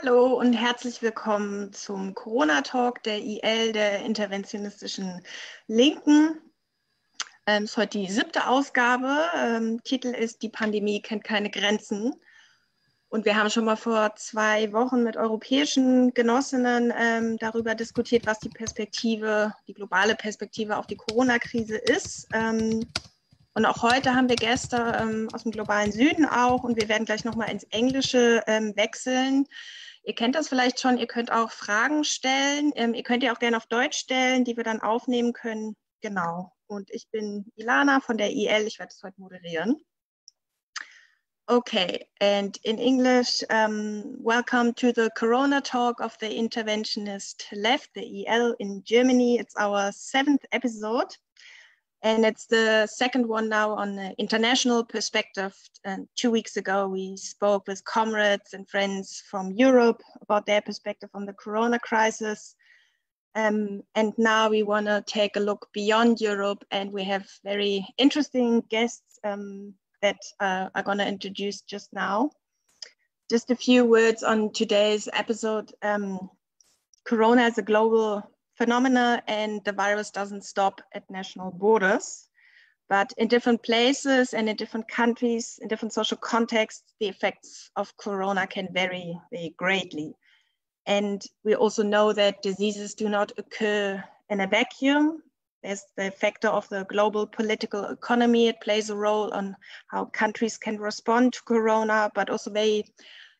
Hallo und herzlich willkommen zum Corona-Talk der IL, der interventionistischen Linken. Ähm, es ist heute die siebte Ausgabe. Ähm, Titel ist Die Pandemie kennt keine Grenzen. Und wir haben schon mal vor zwei Wochen mit europäischen Genossinnen ähm, darüber diskutiert, was die Perspektive, die globale Perspektive auf die Corona-Krise ist. Ähm, und auch heute haben wir Gäste ähm, aus dem globalen Süden auch und wir werden gleich nochmal ins Englische ähm, wechseln. Ihr kennt das vielleicht schon, ihr könnt auch Fragen stellen. Ähm, ihr könnt ja auch gerne auf Deutsch stellen, die wir dann aufnehmen können. Genau. Und ich bin Ilana von der IL. Ich werde es heute moderieren. Okay, and in English, um, welcome to the Corona talk of the Interventionist Left, the EL in Germany. It's our seventh episode. And it's the second one now on the international perspective. And two weeks ago, we spoke with comrades and friends from Europe about their perspective on the corona crisis. Um, and now we want to take a look beyond Europe, and we have very interesting guests um, that uh, are going to introduce just now. Just a few words on today's episode. Um, corona is a global phenomena and the virus doesn't stop at national borders. But in different places and in different countries, in different social contexts, the effects of corona can vary very greatly. And we also know that diseases do not occur in a vacuum. There's the factor of the global political economy. It plays a role on how countries can respond to corona, but also very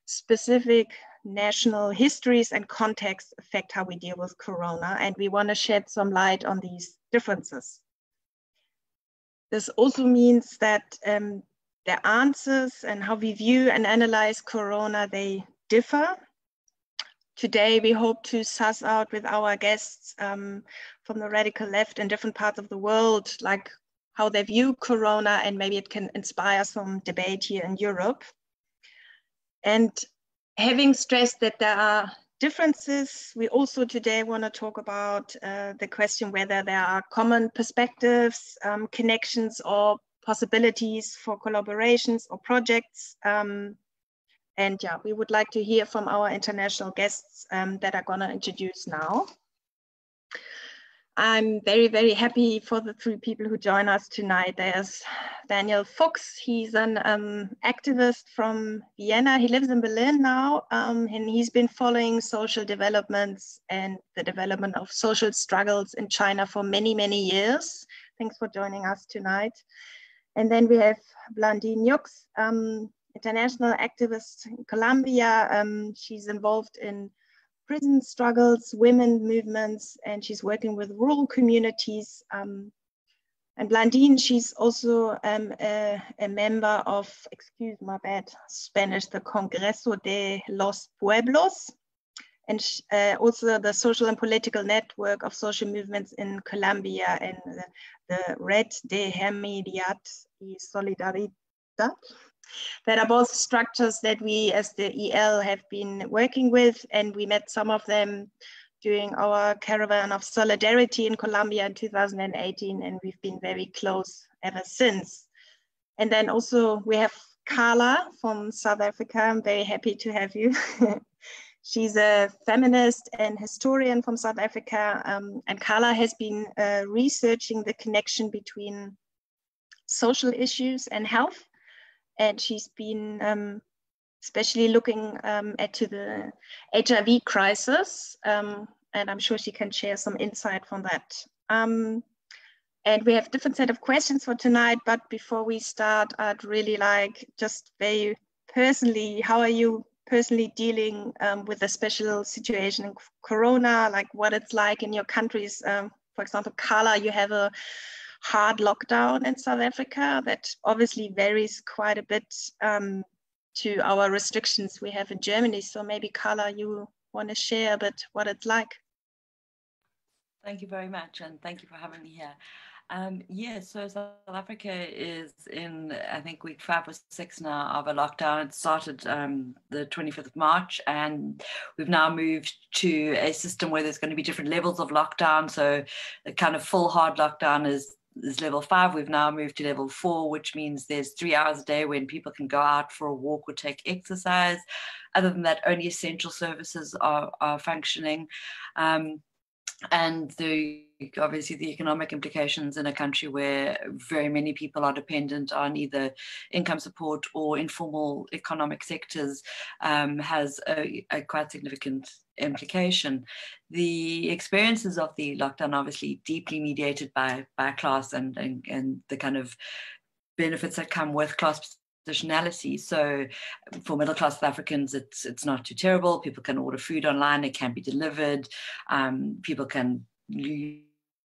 specific national histories and contexts affect how we deal with Corona, and we want to shed some light on these differences. This also means that um, the answers and how we view and analyze Corona, they differ. Today, we hope to suss out with our guests um, from the radical left in different parts of the world, like how they view Corona, and maybe it can inspire some debate here in Europe. And having stressed that there are differences, we also today want to talk about uh, the question whether there are common perspectives, um, connections, or possibilities for collaborations or projects. Um, and yeah, we would like to hear from our international guests um, that are going to introduce now. I'm very, very happy for the three people who join us tonight. There's Daniel Fuchs. He's an um, activist from Vienna. He lives in Berlin now, um, and he's been following social developments and the development of social struggles in China for many, many years. Thanks for joining us tonight. And then we have Blandine Yux, um, international activist in Colombia. Um, she's involved in prison struggles, women movements, and she's working with rural communities. Um, and Blandine, she's also um, a, a, member of, excuse my bad Spanish, the Congreso de los Pueblos, and uh, also the social and political network of social movements in Colombia and the, the Red de Hermandad y Solidaridad that are both structures that we as the IL have been working with and we met some of them during our caravan of solidarity in Colombia in 2018 and we've been very close ever since. And then also we have Carla from South Africa. I'm very happy to have you. She's a feminist and historian from South Africa. Um, and Carla has been uh, researching the connection between social issues and health and she's been um, especially looking um, at to the HIV crisis, um, and I'm sure she can share some insight from that. Um, and we have different set of questions for tonight, but before we start, I'd really like just very personally, how are you personally dealing um, with the special situation in Corona, like what it's like in your countries? Um, for example, Carla, you have a hard lockdown in South Africa that obviously varies quite a bit um, to our restrictions we have in Germany. So maybe Carla, you want to share a bit what it's like. Thank you very much, and thank you for having me here. Um, yeah, so South Africa is in, I think, week five or six now of a lockdown. It started um, the 25th of March, and we've now moved to a system where there's going to be different levels of lockdown. So, the kind of full hard lockdown is is level five. We've now moved to level four, which means there's three hours a day when people can go out for a walk or take exercise. Other than that, only essential services are, are functioning. Um, and the obviously the economic implications in a country where very many people are dependent on either income support or informal economic sectors um, has a, a, quite significant implication. The experiences of the lockdown obviously deeply mediated by by class and and, and the kind of benefits that come with class So for middle class South Africans, it's it's not too terrible. People can order food online; it can be delivered. Um, people can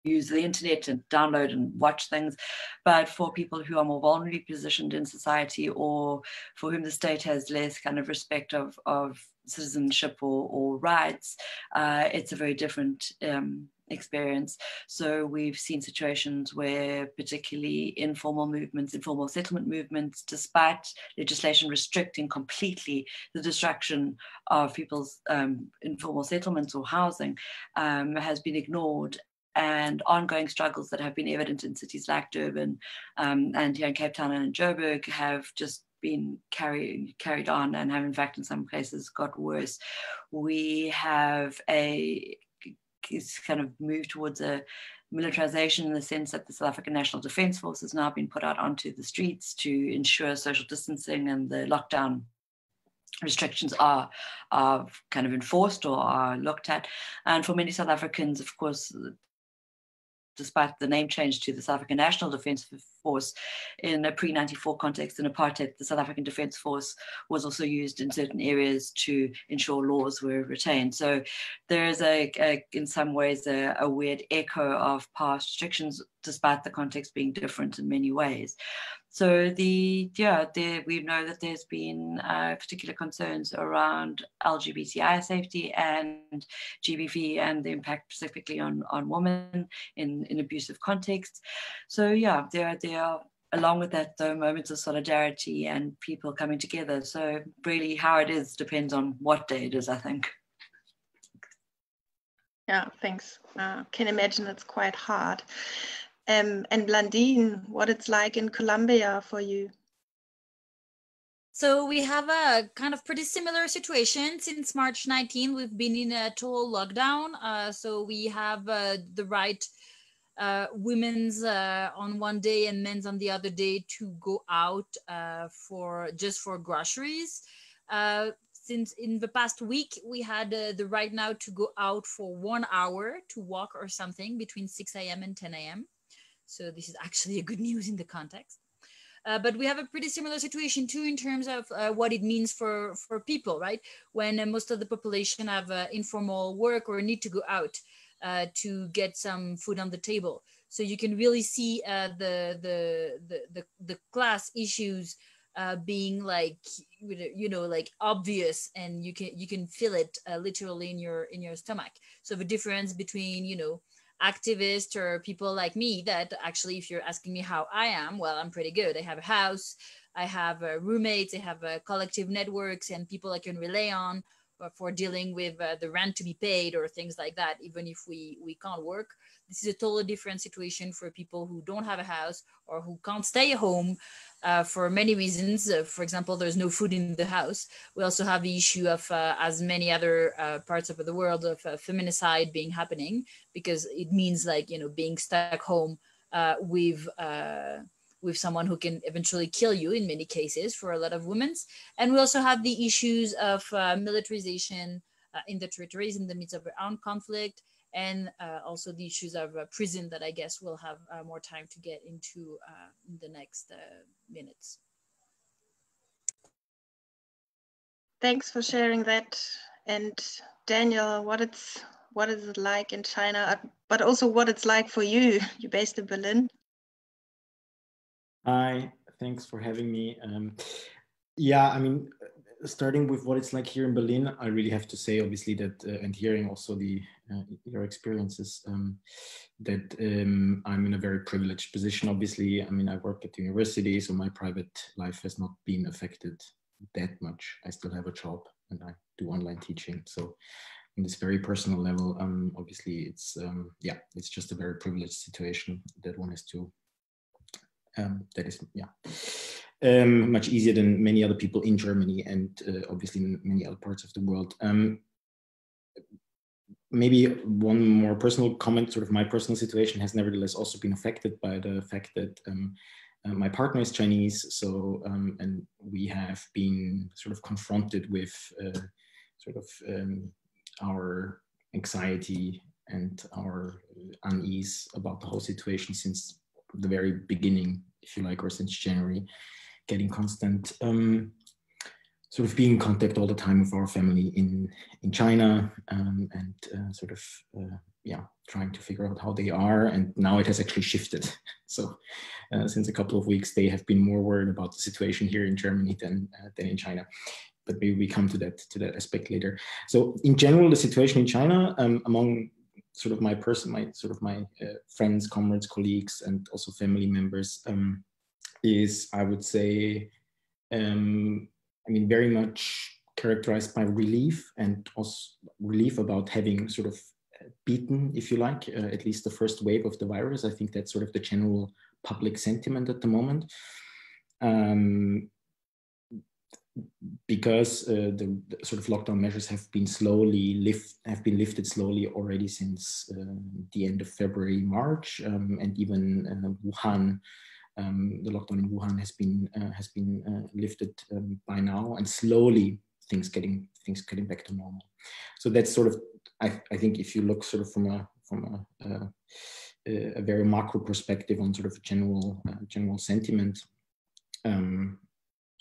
use the internet and download and watch things. But for people who are more vulnerably positioned in society or for whom the state has less kind of respect of, of citizenship or, or rights, uh, it's a very different um, experience. So we've seen situations where particularly informal movements, informal settlement movements, despite legislation restricting completely the destruction of people's um, informal settlements or housing, um, has been ignored and ongoing struggles that have been evident in cities like Durban um, and here in Cape Town and in Joburg have just been carried carried on and have in fact in some cases got worse. We have a kind of moved towards a militarization in the sense that the South African National Defence Force has now been put out onto the streets to ensure social distancing and the lockdown restrictions are, are kind of enforced or are looked at. And for many South Africans, of course, despite the name change to the South African National Defence Force, in a pre 94 context in apartheid, the South African Defence Force was also used in certain areas to ensure laws were retained. So there is a, a in some ways, a, a weird echo of past restrictions, despite the context being different in many ways. So the yeah, there, we know that there's been uh, particular concerns around LGBTI safety and GBV and the impact specifically on on women in in abusive contexts. So yeah, there there are along with that though moments of solidarity and people coming together. So really, how it is depends on what day it is. I think. Yeah, thanks. Uh, can imagine it's quite hard. Um, and Blandine, what it's like in Colombia for you? So we have a kind of pretty similar situation since March 19. We've been in a total lockdown. Uh, so we have uh, the right uh, women's uh, on one day and men's on the other day to go out uh, for just for groceries. Uh, since in the past week we had the right now to go out for one hour to walk or something between 6 a.m. and 10 a.m. So this is actually a good news in the context. Uh, but we have a pretty similar situation too in terms of uh, what it means for for people, right? When uh, most of the population have uh, informal work or need to go out uh, to get some food on the table, so you can really see uh, the, the, the the the class issues being like you know like obvious, and you can you can feel it literally in your in your stomach. So the difference between you know activists or people like me that actually if you're asking me how i am well i'm pretty good. I have a house i have uh, roommates i have uh, collective networks and people i can rely on for dealing with uh, the rent to be paid or things like that even if we we can't work this is a totally different situation for people who don't have a house or who can't stay home uh, for many reasons. Uh, for example, there's no food in the house. We also have the issue of, uh, as many other uh, parts of the world, of uh, feminicide being happening because it means like you know being stuck home uh, with with someone who can eventually kill you in many cases for a lot of women. And we also have the issues of militarization in the territories in the midst of armed conflict and uh, also the issues of uh, prison that I guess we'll have uh, more time to get into uh, in the next uh, minutes. Thanks for sharing that. And Daniel, what it's what is it like in China, uh, but also what it's like for you? You're based in Berlin. Hi, thanks for having me. Um, yeah, I mean, starting with what it's like here in Berlin, I really have to say, obviously, that uh, and hearing also the uh, your experiences, um, that um, I'm in a very privileged position. Obviously, I mean, I work at the university, so my private life has not been affected that much. I still have a job and I do online teaching. So, in this very personal level, um, obviously, it's um, yeah, it's just a very privileged situation that one has to Um, that is, yeah, um, much easier than many other people in Germany and uh, obviously in many other parts of the world. Um, maybe one more personal comment, sort of my personal situation has nevertheless also been affected by the fact that um, uh, my partner is Chinese, so um, and we have been sort of confronted with uh, sort of um, our anxiety and our unease about the whole situation since the very beginning, if you like, or since January, getting constant um, sort of being in contact all the time with our family in in China um, and uh, sort of uh, yeah trying to figure out how they are. And now it has actually shifted. So uh, since a couple of weeks they have been more worried about the situation here in Germany than uh, than in China. But maybe we come to that to that aspect later. So in general the situation in China um, among sort of my person my sort of my uh, friends comrades colleagues and also family members um, is I would say um, I mean, very much characterized by relief and also relief about having sort of beaten, if you like, uh, at least the first wave of the virus. I think that's sort of the general public sentiment at the moment. Um, because uh, the, the, sort of lockdown measures have been slowly lift have been lifted slowly already since uh, the end of February, March, um, and even uh, Wuhan um, the lockdown in Wuhan has been uh, has been uh, lifted um, by now, and slowly things getting things getting back to normal. So that's sort of I, I think if you look sort of from a from a, a, a very macro perspective on sort of general uh, general sentiment um,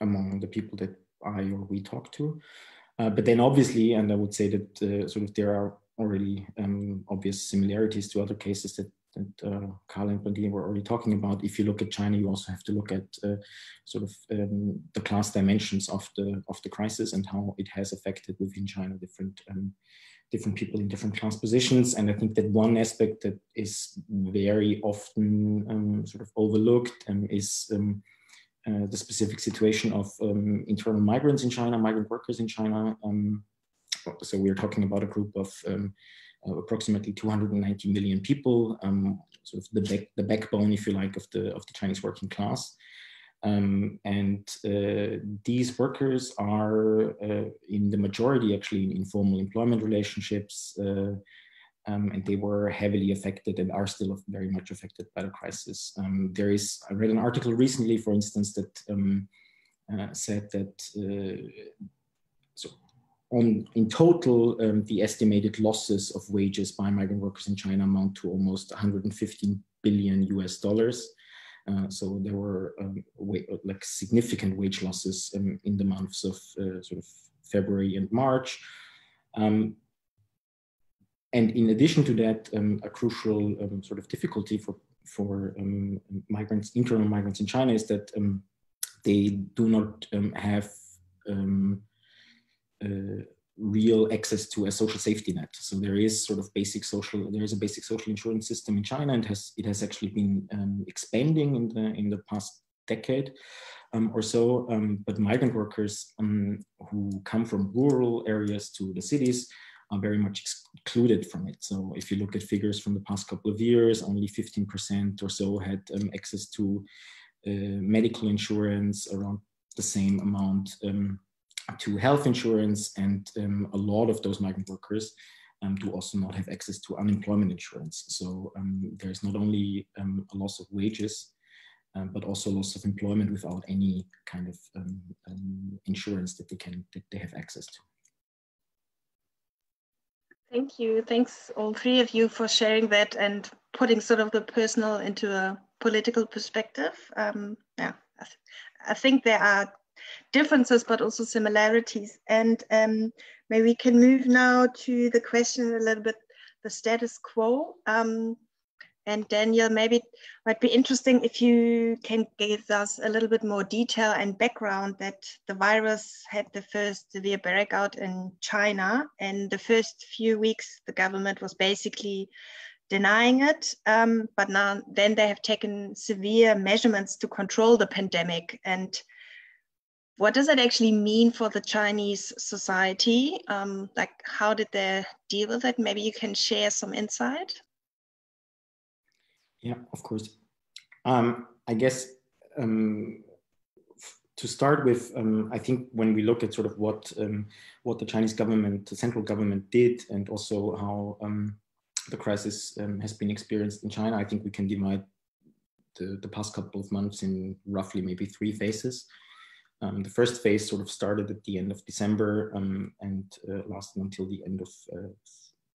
among the people that I or we talk to. Uh, but then obviously, and I would say that uh, sort of there are already um, obvious similarities to other cases that that uh, Carl and Blandine were already talking about. If you look at China, you also have to look at uh, sort of um, the class dimensions of the of the crisis and how it has affected within China different um, different people in different class positions. And I think that one aspect that is very often um, sort of overlooked is um, uh, the specific situation of um, internal migrants in China, migrant workers in China. so we're talking about a group of uh, approximately 290 million people, um, sort of the, back, the backbone, if you like, of the, of the Chinese working class. Um, and uh, these workers are uh, in the majority actually in informal employment relationships uh, um, and they were heavily affected and are still very much affected by the crisis. Um, there is, I read an article recently, for instance, that um, uh, said that uh, so on in total, um, the estimated losses of wages by migrant workers in China amount to almost 115 billion US dollars. Uh, so there were um, like significant wage losses um, in the months of uh, sort of February and March. Um, and in addition to that, um, a crucial um, sort of difficulty for for migrants, internal migrants in China, is that they do not have um, uh, real access to a social safety net. So there is sort of basic social, there is a basic social insurance system in China and has it has actually been um, expanding in the in the past decade um, or so. Um, but migrant workers um, who come from rural areas to the cities are very much excluded from it. So if you look at figures from the past couple of years, only 15% or so had um, access to uh, medical insurance, around the same amount um, to health insurance, and um, a lot of those migrant workers um, do also not have access to unemployment insurance. So um, there's not only um, a loss of wages, um, but also loss of employment without any kind of um, insurance that they can that they have access to. Thank you. Thanks all three of you for sharing that and putting sort of the personal into a political perspective. Um, yeah, I, th I think there are differences, but also similarities. And um, maybe we can move now to the question a little bit, the status quo. Um, and Daniel, maybe it might be interesting if you can give us a little bit more detail and background that the virus had the first severe breakout in China. And the first few weeks, the government was basically denying it. Um, but now then they have taken severe measurements to control the pandemic. And what does it actually mean for the Chinese society? Um, like, how did they deal with it? Maybe you can share some insight. Yeah, of course. Um, I guess um, to start with, um, I think when we look at sort of what um, what the Chinese government, the central government did, and also how um, the crisis um, has been experienced in China, I think we can divide the, the past couple of months in roughly maybe three phases. Um, the first phase sort of started at the end of December um, and uh, lasted until the end of uh,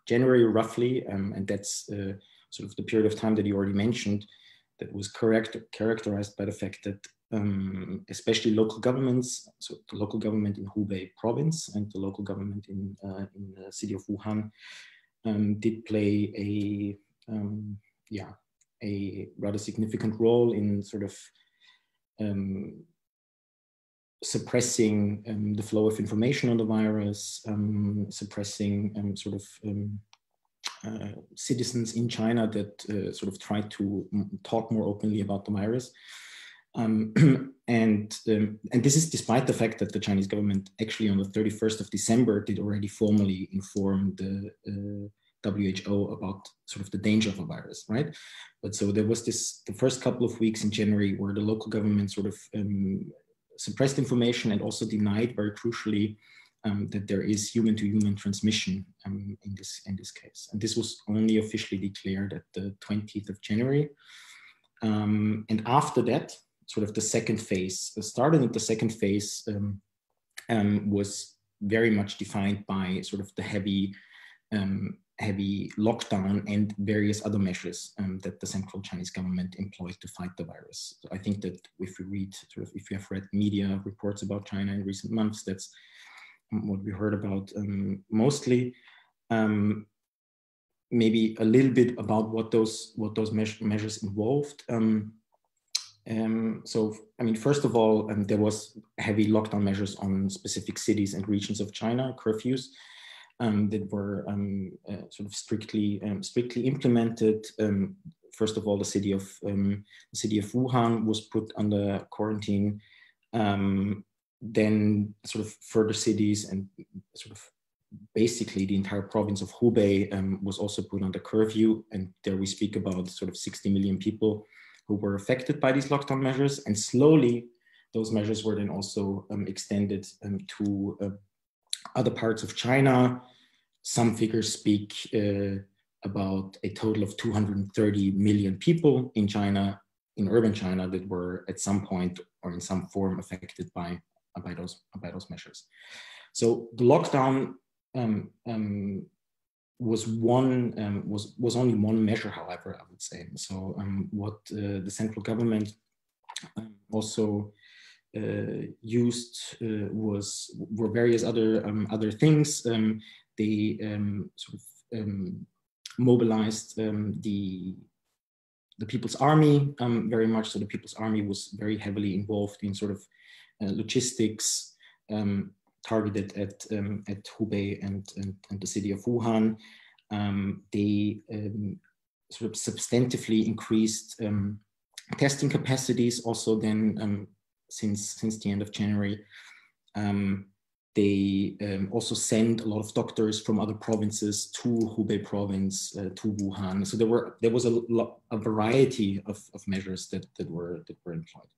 January, roughly, and that's uh, sort of the period of time that you already mentioned that was correct, characterized by the fact that um, especially local governments, so the local government in Hubei province and the local government in, uh, in the city of Wuhan um, did play a, um, yeah, a rather significant role in sort of um, suppressing um, the flow of information on the virus, um, suppressing sort of uh, citizens in China that uh, sort of try to talk more openly about the virus. Um, and um, and this is despite the fact that the Chinese government actually on the 31st of December did already formally inform the uh, WHO about sort of the danger of the virus, right? But so there was this the first couple of weeks in January where the local government sort of um, suppressed information and also denied very crucially um, that there is human-to-human transmission um, in this in this case, and this was only officially declared at the 20th of January. Um, and after that, sort of the second phase started, and the second phase um, um, was very much defined by sort of the heavy um, heavy lockdown and various other measures that the central Chinese government employed to fight the virus. So I think that if you read, sort of, if you have read media reports about China in recent months, that's what we heard about um, mostly. Um, maybe a little bit about what those what those me measures involved. Um, um, so, I mean, first of all, um, there was heavy lockdown measures on specific cities and regions of China, curfews um, that were um, uh, sort of strictly um, strictly implemented. First of all, the city of the city of Wuhan was put under quarantine. Then, sort of further cities and sort of basically the entire province of Hubei was also put under curfew. And there we speak about sort of 60 million people who were affected by these lockdown measures. And slowly, those measures were then also um, extended um, to uh, other parts of China. Some figures speak uh, about a total of 230 million people in China, in urban China, that were at some point or in some form affected by, by, those, by those measures. So the lockdown um, um, was one um, was was only one measure, however, I would say. So um, what uh, the central government um, also uh, used uh, was were various other um, other things. They sort of mobilized the the People's Army very much. So the People's Army was very heavily involved in sort of uh, logistics, um, targeted at um, at Hubei and, and, and the city of Wuhan. Um, they um, sort of substantively increased um, testing capacities. Also, then um, since since the end of January, they also sent a lot of doctors from other provinces to Hubei province uh, to Wuhan. So there were there was a, a variety of, of measures that that were that were employed.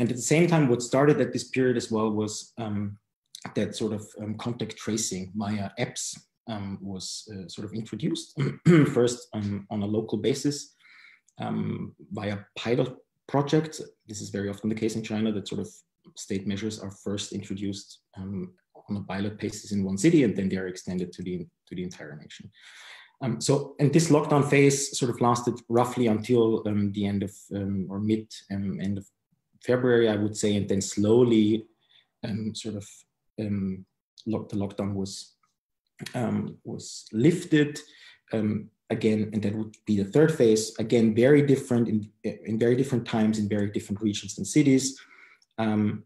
And at the same time, what started at this period as well was um, that sort of um, contact tracing via apps um, was uh, sort of introduced first um, on a local basis um, via pilot projects. This is very often the case in China that sort of state measures are first introduced um, on a pilot basis in one city and then they are extended to the, to the entire nation. Um, so, and this lockdown phase sort of lasted roughly until um, the end of or mid end of February, I would say, and then slowly sort of um, lock, the lockdown was um, was lifted um, again, and that would be the third phase. Again, very different in in very different times in very different regions and cities. Um,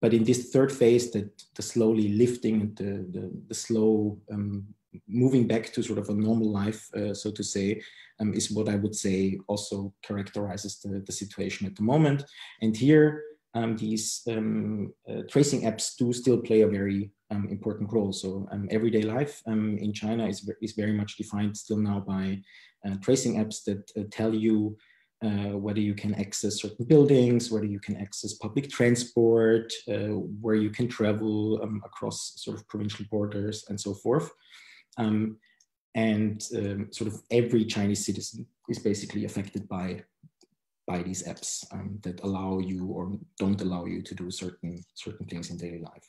but in this third phase, that the slowly lifting, the the, the slow um, moving back to sort of a normal life, uh, so to say, um, is what I would say also characterizes the, the situation at the moment. And here, um, these um, uh, tracing apps do still play a very um, important role. So um, everyday life um, in China is, is very much defined still now by uh, tracing apps that uh, tell you uh, whether you can access certain buildings, whether you can access public transport, uh, where you can travel um, across sort of provincial borders and so forth. Um, and um, sort of every Chinese citizen is basically affected by by these apps um, that allow you or don't allow you to do certain certain things in daily life.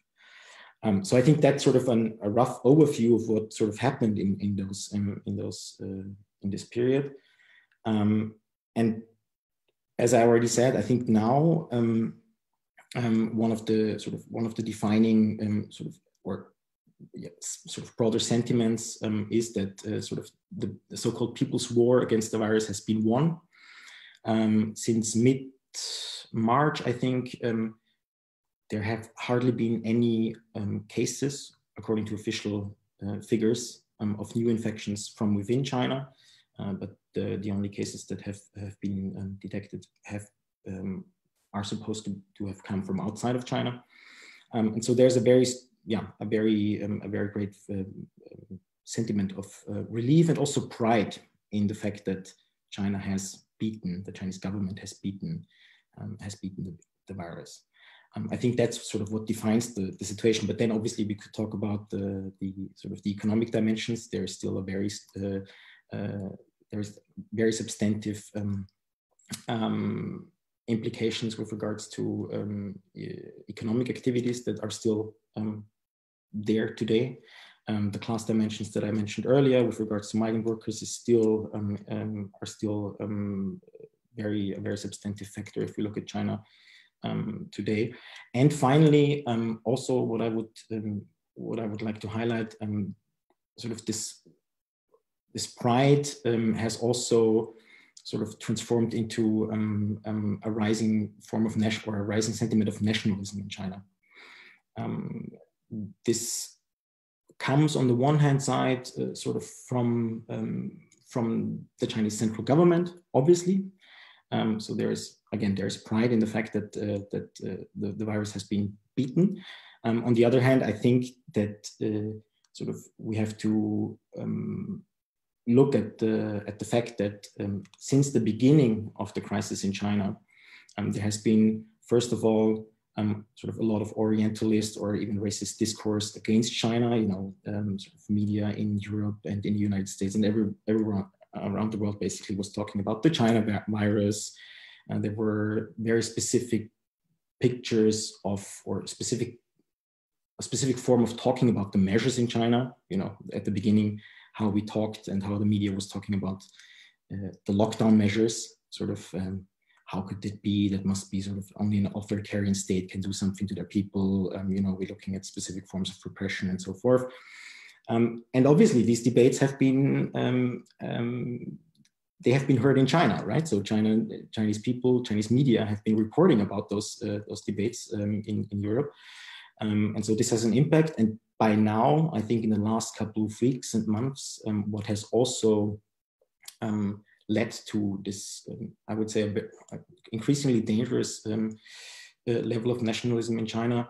Um, so I think that's sort of an, a rough overview of what sort of happened in in those in, in those uh, in this period. Um, and as I already said, I think now um, um, one of the sort of one of the defining um, sort of or sort of broader sentiments um, is that uh, sort of the, the so-called people's war against the virus has been won. Um, since mid March, I think um, there have hardly been any um, cases, according to official uh, figures, um, of new infections from within China. Uh, but the, the only cases that have, have been um, detected have are supposed to, to have come from outside of China. and so there's a very yeah, a very, um, a very great uh, sentiment of uh, relief and also pride in the fact that China has beaten, the Chinese government has beaten, um, has beaten the, the virus. Um, I think that's sort of what defines the, the situation. But then obviously we could talk about the, the sort of the economic dimensions. There's still a very, uh, uh, there's very substantive um, um, implications with regards to um, economic activities that are still um, there today. Um, the class dimensions that I mentioned earlier with regards to migrant workers is still um, um, are still um, very a very substantive factor if we look at China um, today. And finally, um, also what I would what I would like to highlight, sort of this this pride has also sort of transformed into a rising form of national or a rising sentiment of nationalism in China. Um, this comes on the one hand side uh, sort of from um, from the Chinese central government, obviously. Um, so there is again there is pride in the fact that uh, that uh, the, the virus has been beaten. Um, on the other hand, I think that uh, sort of we have to um, look at the at the fact that um, since the beginning of the crisis in China, um, there has been first of all um, sort of a lot of Orientalist or even racist discourse against China, you know, um, sort of media in Europe and in the United States and every, everyone around the world basically was talking about the China virus. And there were very specific pictures of, or specific, a specific form of talking about the measures in China, you know, at the beginning, how we talked and how the media was talking about uh, the lockdown measures, sort of um, how could it be that must be sort of only an authoritarian state can do something to their people? Um, you know we're looking at specific forms of repression and so forth. Um, and obviously these debates have been um, um they have been heard in china right? So china chinese people chinese media have been reporting about those uh, those debates um, in, in europe. Um, and so this has an impact. And by now i think in the last couple of weeks and months what has also um, led to this, um, I would say, a bit uh, increasingly dangerous um, uh, level of nationalism in China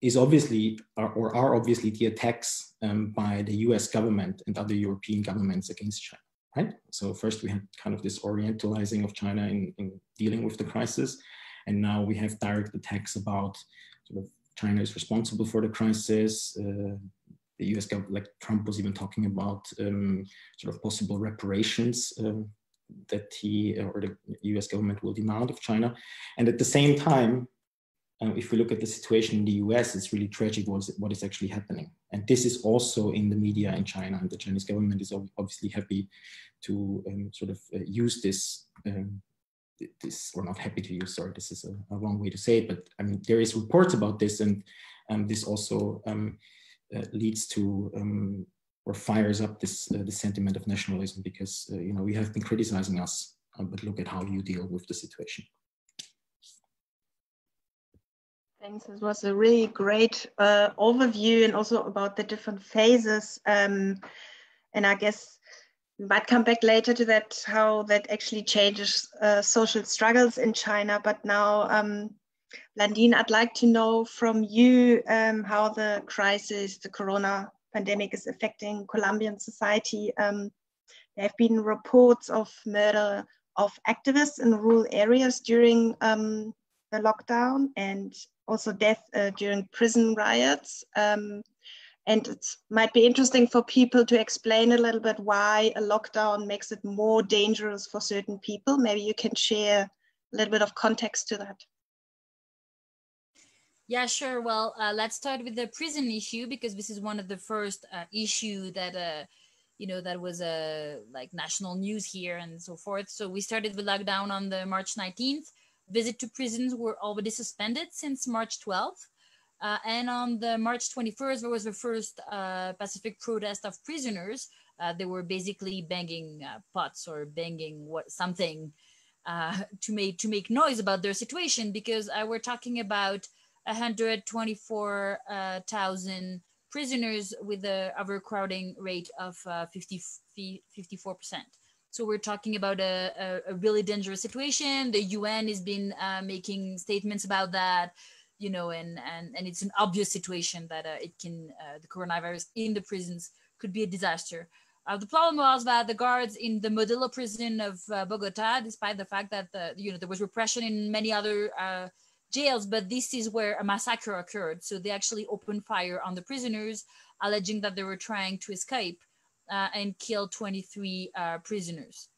is obviously, or, or are obviously the attacks um, by the US government and other European governments against China, right? So first we had kind of this orientalizing of China in, in dealing with the crisis. And now we have direct attacks about sort of China is responsible for the crisis. Uh, the US government, like Trump was even talking about um, sort of possible reparations um, that he uh, or the US government will demand of China. And at the same time, uh, if we look at the situation in the US, it's really tragic what is, what is actually happening. And this is also in the media in China. And the Chinese government is obviously happy to um, sort of uh, use this, um, this, or not happy to use, sorry, this is a, a, wrong way to say it, but I mean, there is reports about this and this also um, uh, leads to um, or fires up this uh, the sentiment of nationalism because uh, you know you have been criticizing us, uh, but look at how you deal with the situation. Thanks. This was a really great uh, overview and also about the different phases. Um, and I guess we might come back later to that, how that actually changes uh, social struggles in China. But now, um, Blandine, I'd like to know from you um, how the crisis, the corona pandemic is affecting Colombian society. Um, there have been reports of murder of activists in rural areas during um, the lockdown and also death uh, during prison riots. Um, and it might be interesting for people to explain a little bit why a lockdown makes it more dangerous for certain people. Maybe you can share a little bit of context to that. Yeah, sure. Well, uh, let's start with the prison issue because this is one of the first uh, issue that uh, you know that was a uh, like national news here and so forth. So we started the lockdown on the March 19th. Visit to prisons were already suspended since March 12th. Uh, and on the March 21st, there was the first uh, Pacific protest of prisoners. Uh, they were basically banging uh, pots or banging what something uh, to make to make noise about their situation because uh, we're talking about 124,000 prisoners with an overcrowding rate of 50, 54%. So we're talking about a, a, a, really dangerous situation. The UN has been uh, making statements about that, you know, and and and it's an obvious situation that uh, it can uh, the coronavirus in the prisons could be a disaster. Uh, the problem was that the guards in the Modelo prison of uh, Bogota, despite the fact that the, you know there was repression in many other uh, jails, but this is where a massacre occurred. So they actually opened fire on the prisoners, alleging that they were trying to escape uh, and kill 23 uh, prisoners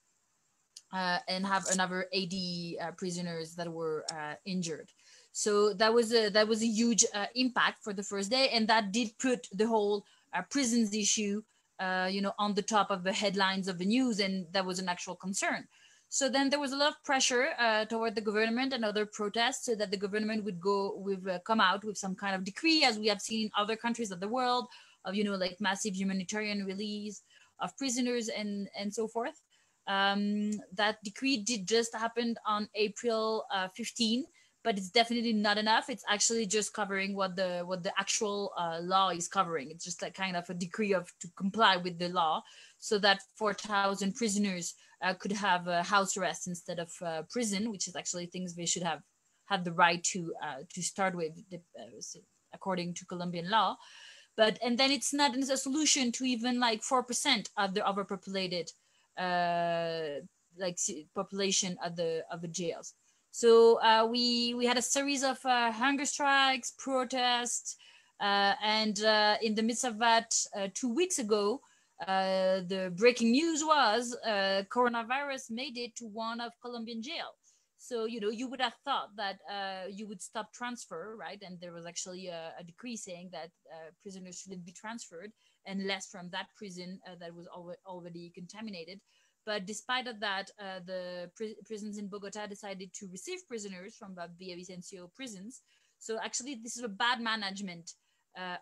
uh, and have another 80 uh, prisoners that were uh, injured. So that was a that was a huge uh, impact for the first day, and that did put the whole prisons issue, you know, on the top of the headlines of the news, and that was an actual concern. So then there was a lot of pressure uh, toward the government and other protests so that the government would go with uh, come out with some kind of decree, as we have seen in other countries of the world, of you know like massive humanitarian release of prisoners and and so forth. Um, that decree did just happen on April uh, 15, but it's definitely not enough. It's actually just covering what the what the actual uh, law is covering. It's just like kind of a decree of to comply with the law, so that 4,000 prisoners uh, could have a house arrest instead of uh, prison, which is actually things they should have had the right to uh, to start with, uh, according to Colombian law. But and then it's not a solution to even like four percent of the overpopulated uh, like population of the of the jails. So uh, we we had a series of hunger strikes, protests, and in the midst of that, two weeks ago, uh, the breaking news was uh, coronavirus made it to one of Colombian jail. So, you know, you would have thought that uh, you would stop transfer, right? And there was actually a, a decree saying that uh, prisoners shouldn't be transferred unless from that prison uh, that was al already contaminated. But despite of that, the pri prisons in Bogota decided to receive prisoners from the Villavicencio prisons. So actually, this is a bad management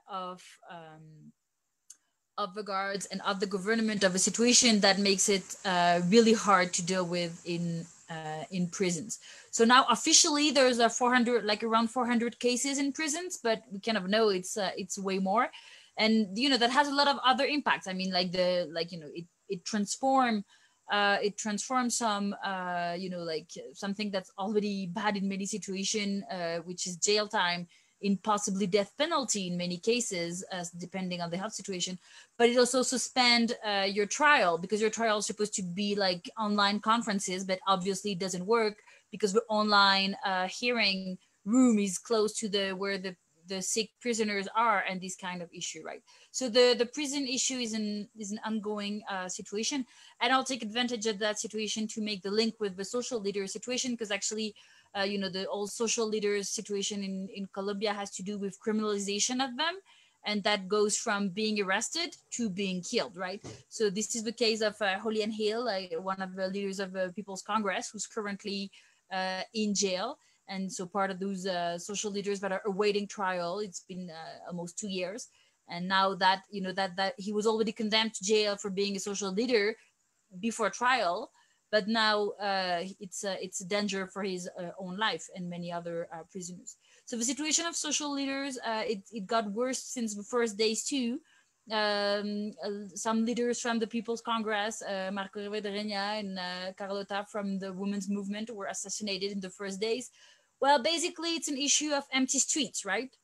of um, of the guards and of the government of a situation that makes it uh, really hard to deal with in uh, in prisons. So now officially there's a 400 like around 400 cases in prisons, but we kind of know it's uh, it's way more, and you know that has a lot of other impacts. I mean, like the like you know it it transform. Uh, it transforms some, uh, you know, like something that's already bad in many situations, uh, which is jail time, in possibly death penalty in many cases, depending on the health situation. But it also suspend uh, your trial because your trial is supposed to be like online conferences, but obviously it doesn't work because the online uh, hearing room is close to the where the the sick prisoners are and this kind of issue right so the the prison issue is an is an ongoing uh, situation and i'll take advantage of that situation to make the link with the social leader situation because actually uh, you know, the old social leaders situation in, in Colombia has to do with criminalization of them. And that goes from being arrested to being killed, right? So this is the case of uh, Julian Gil, uh, one of the leaders of the People's Congress, who's currently uh, in jail. And so part of those uh, social leaders that are awaiting trial, it's been almost two years. And now that, you know, that, that he was already condemned to jail for being a social leader before trial, but now uh, it's a, it's a danger for his uh, own life and many other uh, prisoners. So the situation of social leaders uh, it, it got worse since the first days too. Um, uh, some leaders from the People's Congress, uh, Marco Rivadeneira and Carlota from the women's movement were assassinated in the first days. Well, basically, it's an issue of empty streets, right?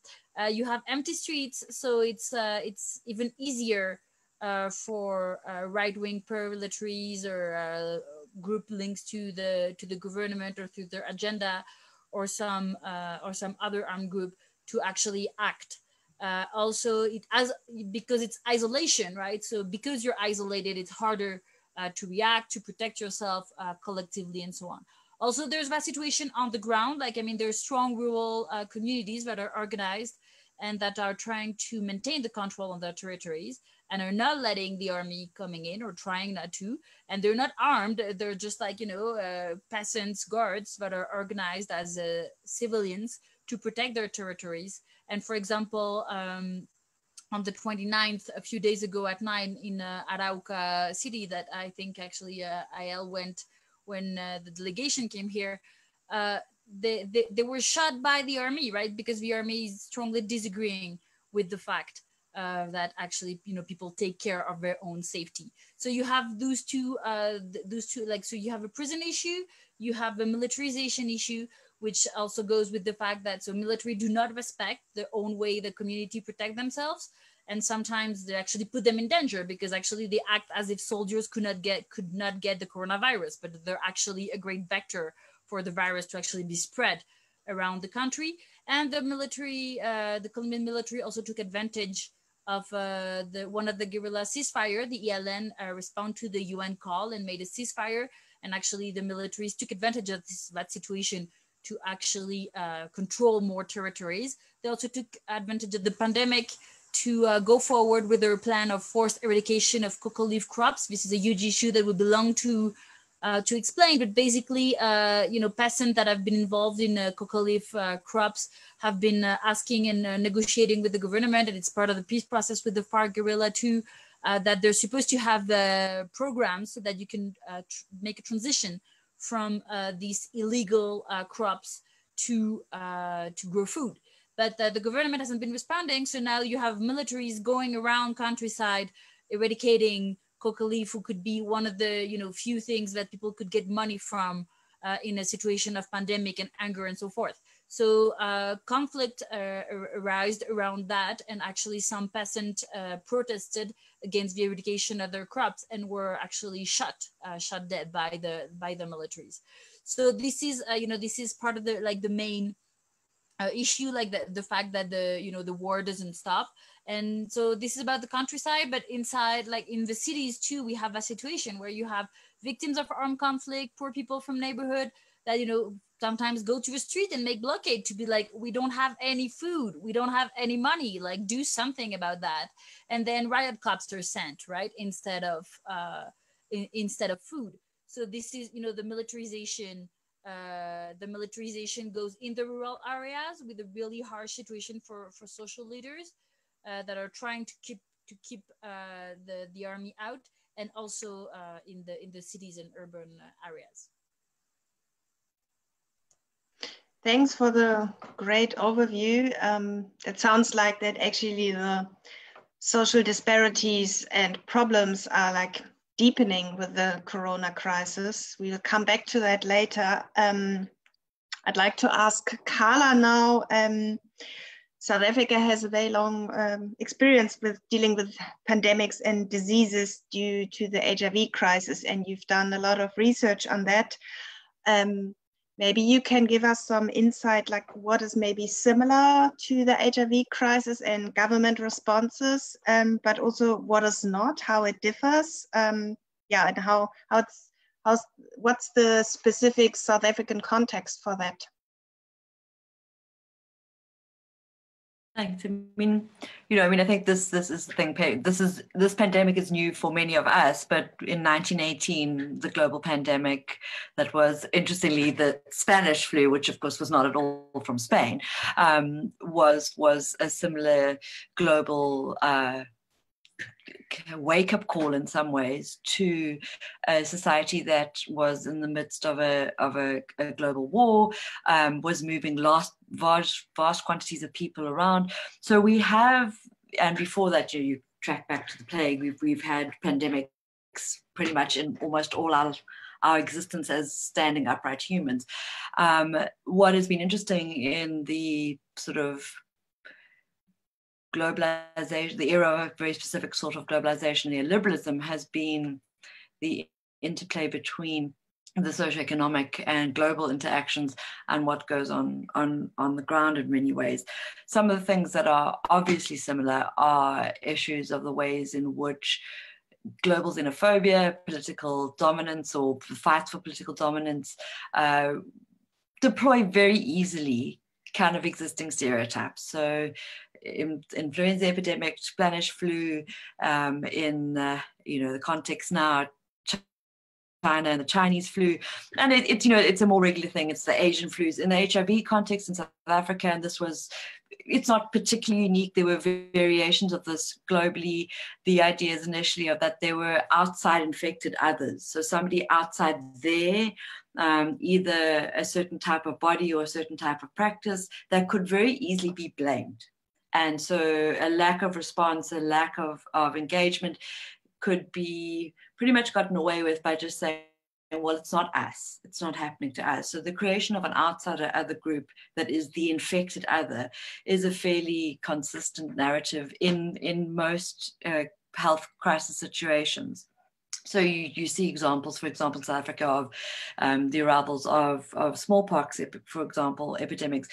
you have empty streets, so it's it's even easier uh, for uh, right-wing paramilitaries or uh, group links to the to the government or through their agenda or some uh, or some other armed group to actually act. Uh, also it as because it's isolation right? So because you're isolated it's harder uh, to react to protect yourself uh, collectively and so on. Also there's that situation on the ground. Like i mean there's strong rural uh, communities that are organized and that are trying to maintain the control on their territories and are not letting the army coming in or trying not to and they're not armed they're just like you know uh, peasants guards that are organized as uh, civilians to protect their territories. And for example um, on the 29th a few days ago at nine in uh, arauca city that i think actually uh, il went when uh, the delegation came here uh, they, they, they were shot by the army right? Because the army is strongly disagreeing with the fact uh, that actually you know people take care of their own safety. So you have those two uh, those two like so you have a prison issue you have a militarization issue which also goes with the fact that so military do not respect their own way the community protect themselves. And sometimes they actually put them in danger because actually they act as if soldiers could not get could not get the coronavirus but they're actually a great vector for the virus to actually be spread around the country. And the military uh, the colombian military also took advantage of uh, the one of the guerrilla ceasefire, the ELN uh, respond to the UN call and made a ceasefire. And actually, the militaries took advantage of this, that situation to actually uh, control more territories. They also took advantage of the pandemic to uh, go forward with their plan of forced eradication of coca leaf crops. This is a huge issue that would belong to uh, to explain, but basically, uh, you know, peasants that have been involved in uh, coca leaf uh, crops have been uh, asking and uh, negotiating with the government, and it's part of the peace process with the FARC guerrilla too, that they're supposed to have the programs so that you can make a transition from these illegal crops to to grow food. But the government hasn't been responding, so now you have militaries going around countryside eradicating coca leaf who could be one of the you know few things that people could get money from uh, in a situation of pandemic and anger and so forth. So uh, conflict uh, arose around that, and actually some peasant uh, protested against the eradication of their crops and were actually shot, uh, shot dead by the by the militaries. So this is uh, you know this is part of the like the main issue, like the the fact that the you know the war doesn't stop and so this is about the countryside but inside like in the cities too we have a situation where you have victims of armed conflict poor people from neighborhood that you know sometimes go to the street and make blockade to be like we don't have any food. We don't have any money. Like do something about that. And then riot cops are sent right instead of uh in, instead of food. So this is you know the militarization uh, the militarization goes in the rural areas with a really harsh situation for for social leaders that are trying to keep to keep uh, the the army out, and also uh, in the in the cities and urban areas. Thanks for the great overview. Um, it sounds like that actually the social disparities and problems are like deepening with the corona crisis. We will come back to that later. Um, I'd like to ask Carla now. Um, South Africa has a very long um, experience with dealing with pandemics and diseases due to the HIV crisis, and you've done a lot of research on that. Um, maybe you can give us some insight, like what is maybe similar to the HIV crisis and government responses, um, but also what is not, how it differs, um, yeah, and how how it's how's what's the specific South African context for that. Thanks. I mean, you know, I mean, I think this this is the thing. This is this pandemic is new for many of us, but in 1918, the global pandemic that was interestingly the Spanish flu, which of course was not at all from Spain, um, was was a similar global. Uh, wake up call in some ways to a society that was in the midst of a of a, a global war, um, was moving vast, vast vast quantities of people around. So we have, and before that, you, you track back to the plague. We've we've had pandemics pretty much in almost all our our existence as standing upright humans. Um, what has been interesting in the sort of globalization, the era of very specific sort of globalization, neoliberalism, has been the interplay between the socioeconomic and global interactions and what goes on on on the ground in many ways. Some of the things that are obviously similar are issues of the ways in which global xenophobia, political dominance, or fights for political dominance uh, deploy very easily kind of existing stereotypes. So, in, influenza epidemic, Spanish flu, um, in uh, you know the context now, China and the Chinese flu, and it, it's you know it's a more regular thing. It's the Asian flus in the HIV context in South Africa, and this was it's not particularly unique. There were variations of this globally. The ideas initially of that there were outside infected others, so somebody outside there, um, either a certain type of body or a certain type of practice that could very easily be blamed. And so a lack of response, a lack of, of engagement could be pretty much gotten away with by just saying, well, it's not us. It's not happening to us. So the creation of an outsider other group that is the infected other is a fairly consistent narrative in in most uh, health crisis situations. So you, you see examples, for example, in South Africa of um, the arrivals of, of smallpox, for example, epidemics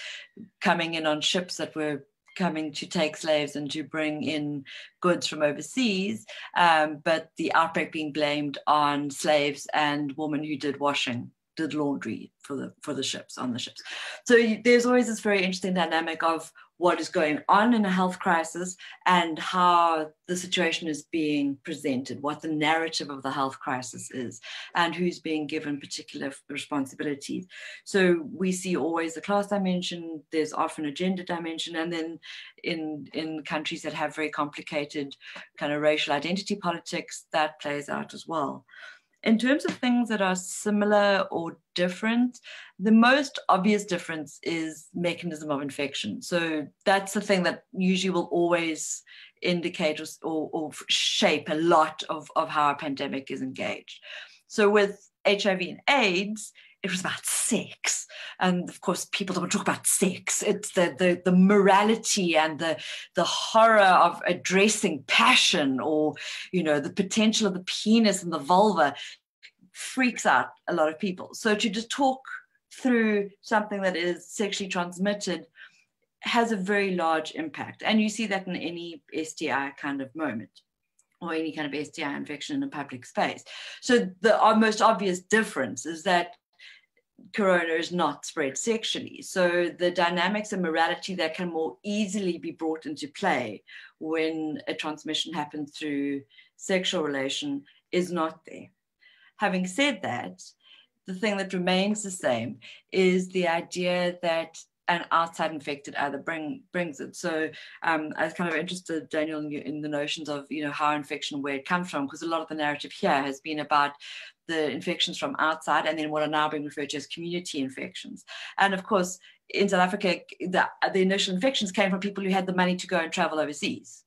coming in on ships that were coming to take slaves and to bring in goods from overseas, um, but the outbreak being blamed on slaves and women who did washing, did laundry for the for the ships on the ships. So there's always this very interesting dynamic of what is going on in a health crisis and how the situation is being presented, what the narrative of the health crisis is, and who's being given particular responsibilities. So we see always the class dimension, there's often a gender dimension, and then in, in countries that have very complicated kind of racial identity politics, that plays out as well. In terms of things that are similar or different, the most obvious difference is mechanism of infection. So that's the thing that usually will always indicate or, or, or shape a lot of, of how a pandemic is engaged. So with HIV and AIDS, it was about sex. And of course people don't talk about sex. It's the, the the morality and the the horror of addressing passion or you know the potential of the penis and the vulva freaks out a lot of people. So to just talk through something that is sexually transmitted has a very large impact. And you see that in any sti kind of moment or any kind of STI infection in a public space. So the most obvious difference is that corona is not spread sexually. So the dynamics and morality that can more easily be brought into play when a transmission happens through sexual relation is not there. Having said that, the thing that remains the same is the idea that an outside infected other bring brings it. So um, I was kind of interested, Daniel, in, in, the notions of you know how infection where it comes from, because a lot of the narrative here has been about the infections from outside and then what are now being referred to as community infections. And of course, in South Africa, the, the initial infections came from people who had the money to go and travel overseas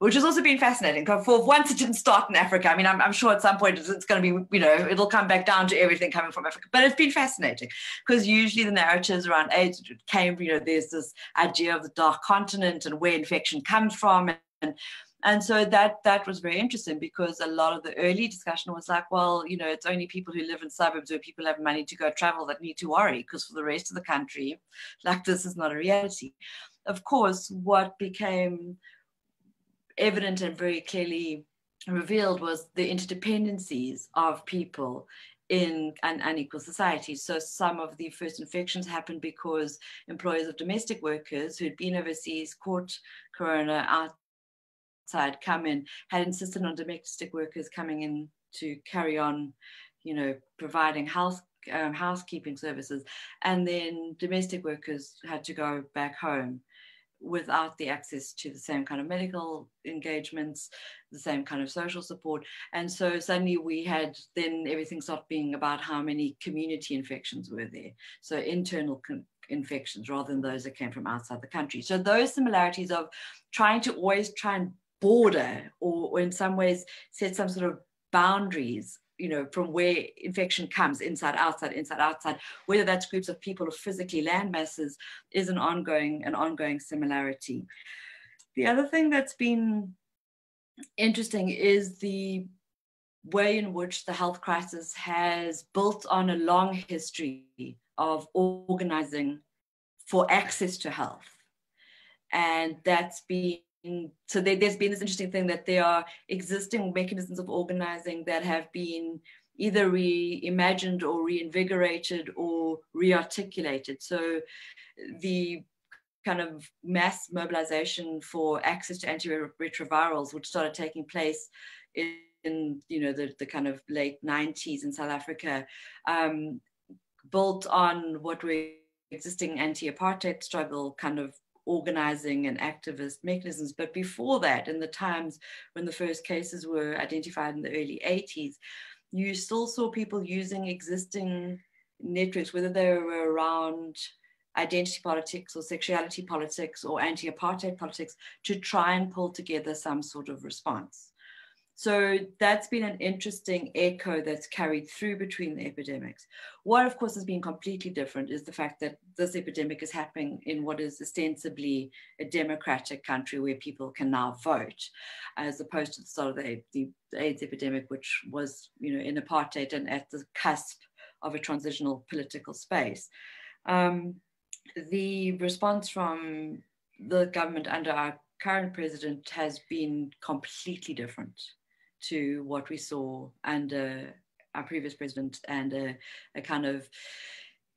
which has also been fascinating. For once, it didn't start in Africa. I mean, I'm, I'm sure at some point it's, going to be, you know, it'll come back down to everything coming from Africa. But it's been fascinating because usually the narratives around AIDS came, you know, there's this idea of the dark continent and where infection comes from, and and so that that was very interesting because a lot of the early discussion was like well you know it's only people who live in suburbs where people have money to go travel that need to worry because for the rest of the country like this is not a reality of course what became evident and very clearly revealed was the interdependencies of people in an unequal society. So some of the first infections happened because employers of domestic workers who'd been overseas caught corona outside come in, had insisted on domestic workers coming in to carry on, you know, providing health um, housekeeping services, and then domestic workers had to go back home without the access to the same kind of medical engagements, the same kind of social support. And so suddenly we had then everything stopped being about how many community infections were there. So internal infections rather than those that came from outside the country. So those similarities of trying to always try and border or, or in some ways set some sort of boundaries you know, from where infection comes, inside, outside, inside, outside, whether that's groups of people or physically land masses, is an ongoing, an ongoing similarity. The other thing that's been interesting is the way in which the health crisis has built on a long history of organizing for access to health. And that's been so there, has been this interesting thing that there are existing mechanisms of organizing that have been either reimagined or reinvigorated or rearticulated. So the kind of mass mobilization for access to antiretrovirals, which started taking place in, in you know the, the kind of late 90s in South Africa, um, built on what were existing anti-apartheid struggle kind of organizing and activist mechanisms. But before that, in the times when the first cases were identified in the early 80s, you still saw people using existing networks, whether they were around identity politics or sexuality politics or anti apartheid politics, to try and pull together some sort of response. So that's been an interesting echo that's carried through between the epidemics. What, of course, has been completely different is the fact that this epidemic is happening in what is ostensibly a democratic country where people can now vote, as opposed to the start of the, the AIDS epidemic, which was, you know, in apartheid and at the cusp of a transitional political space. Um, the response from the government under our current president has been completely different to what we saw under uh, our previous president and a, a kind of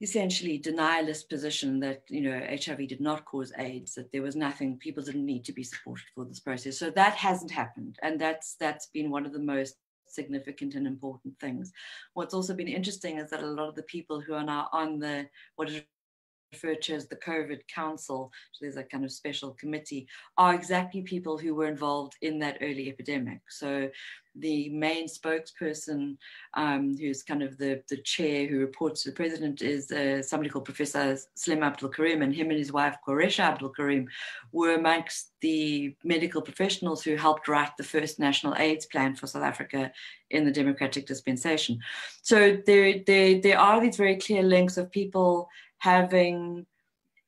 essentially denialist position that you know HIV did not cause AIDS, that there was nothing, people didn't need to be supported for this process. So that hasn't happened, and that's that's been one of the most significant and important things. What's also been interesting is that a lot of the people who are now on the what is referred to as the COVID Council, so there's a kind of special committee, are exactly people who were involved in that early epidemic. So the main spokesperson, um, who's kind of the, the chair who reports to the president, is uh, somebody called Professor Salim Abdool Karim, and him and his wife, Quarraisha Abdool Karim, were amongst the medical professionals who helped write the first national AIDS plan for South Africa in the democratic dispensation. So there, there, there are these very clear links of people having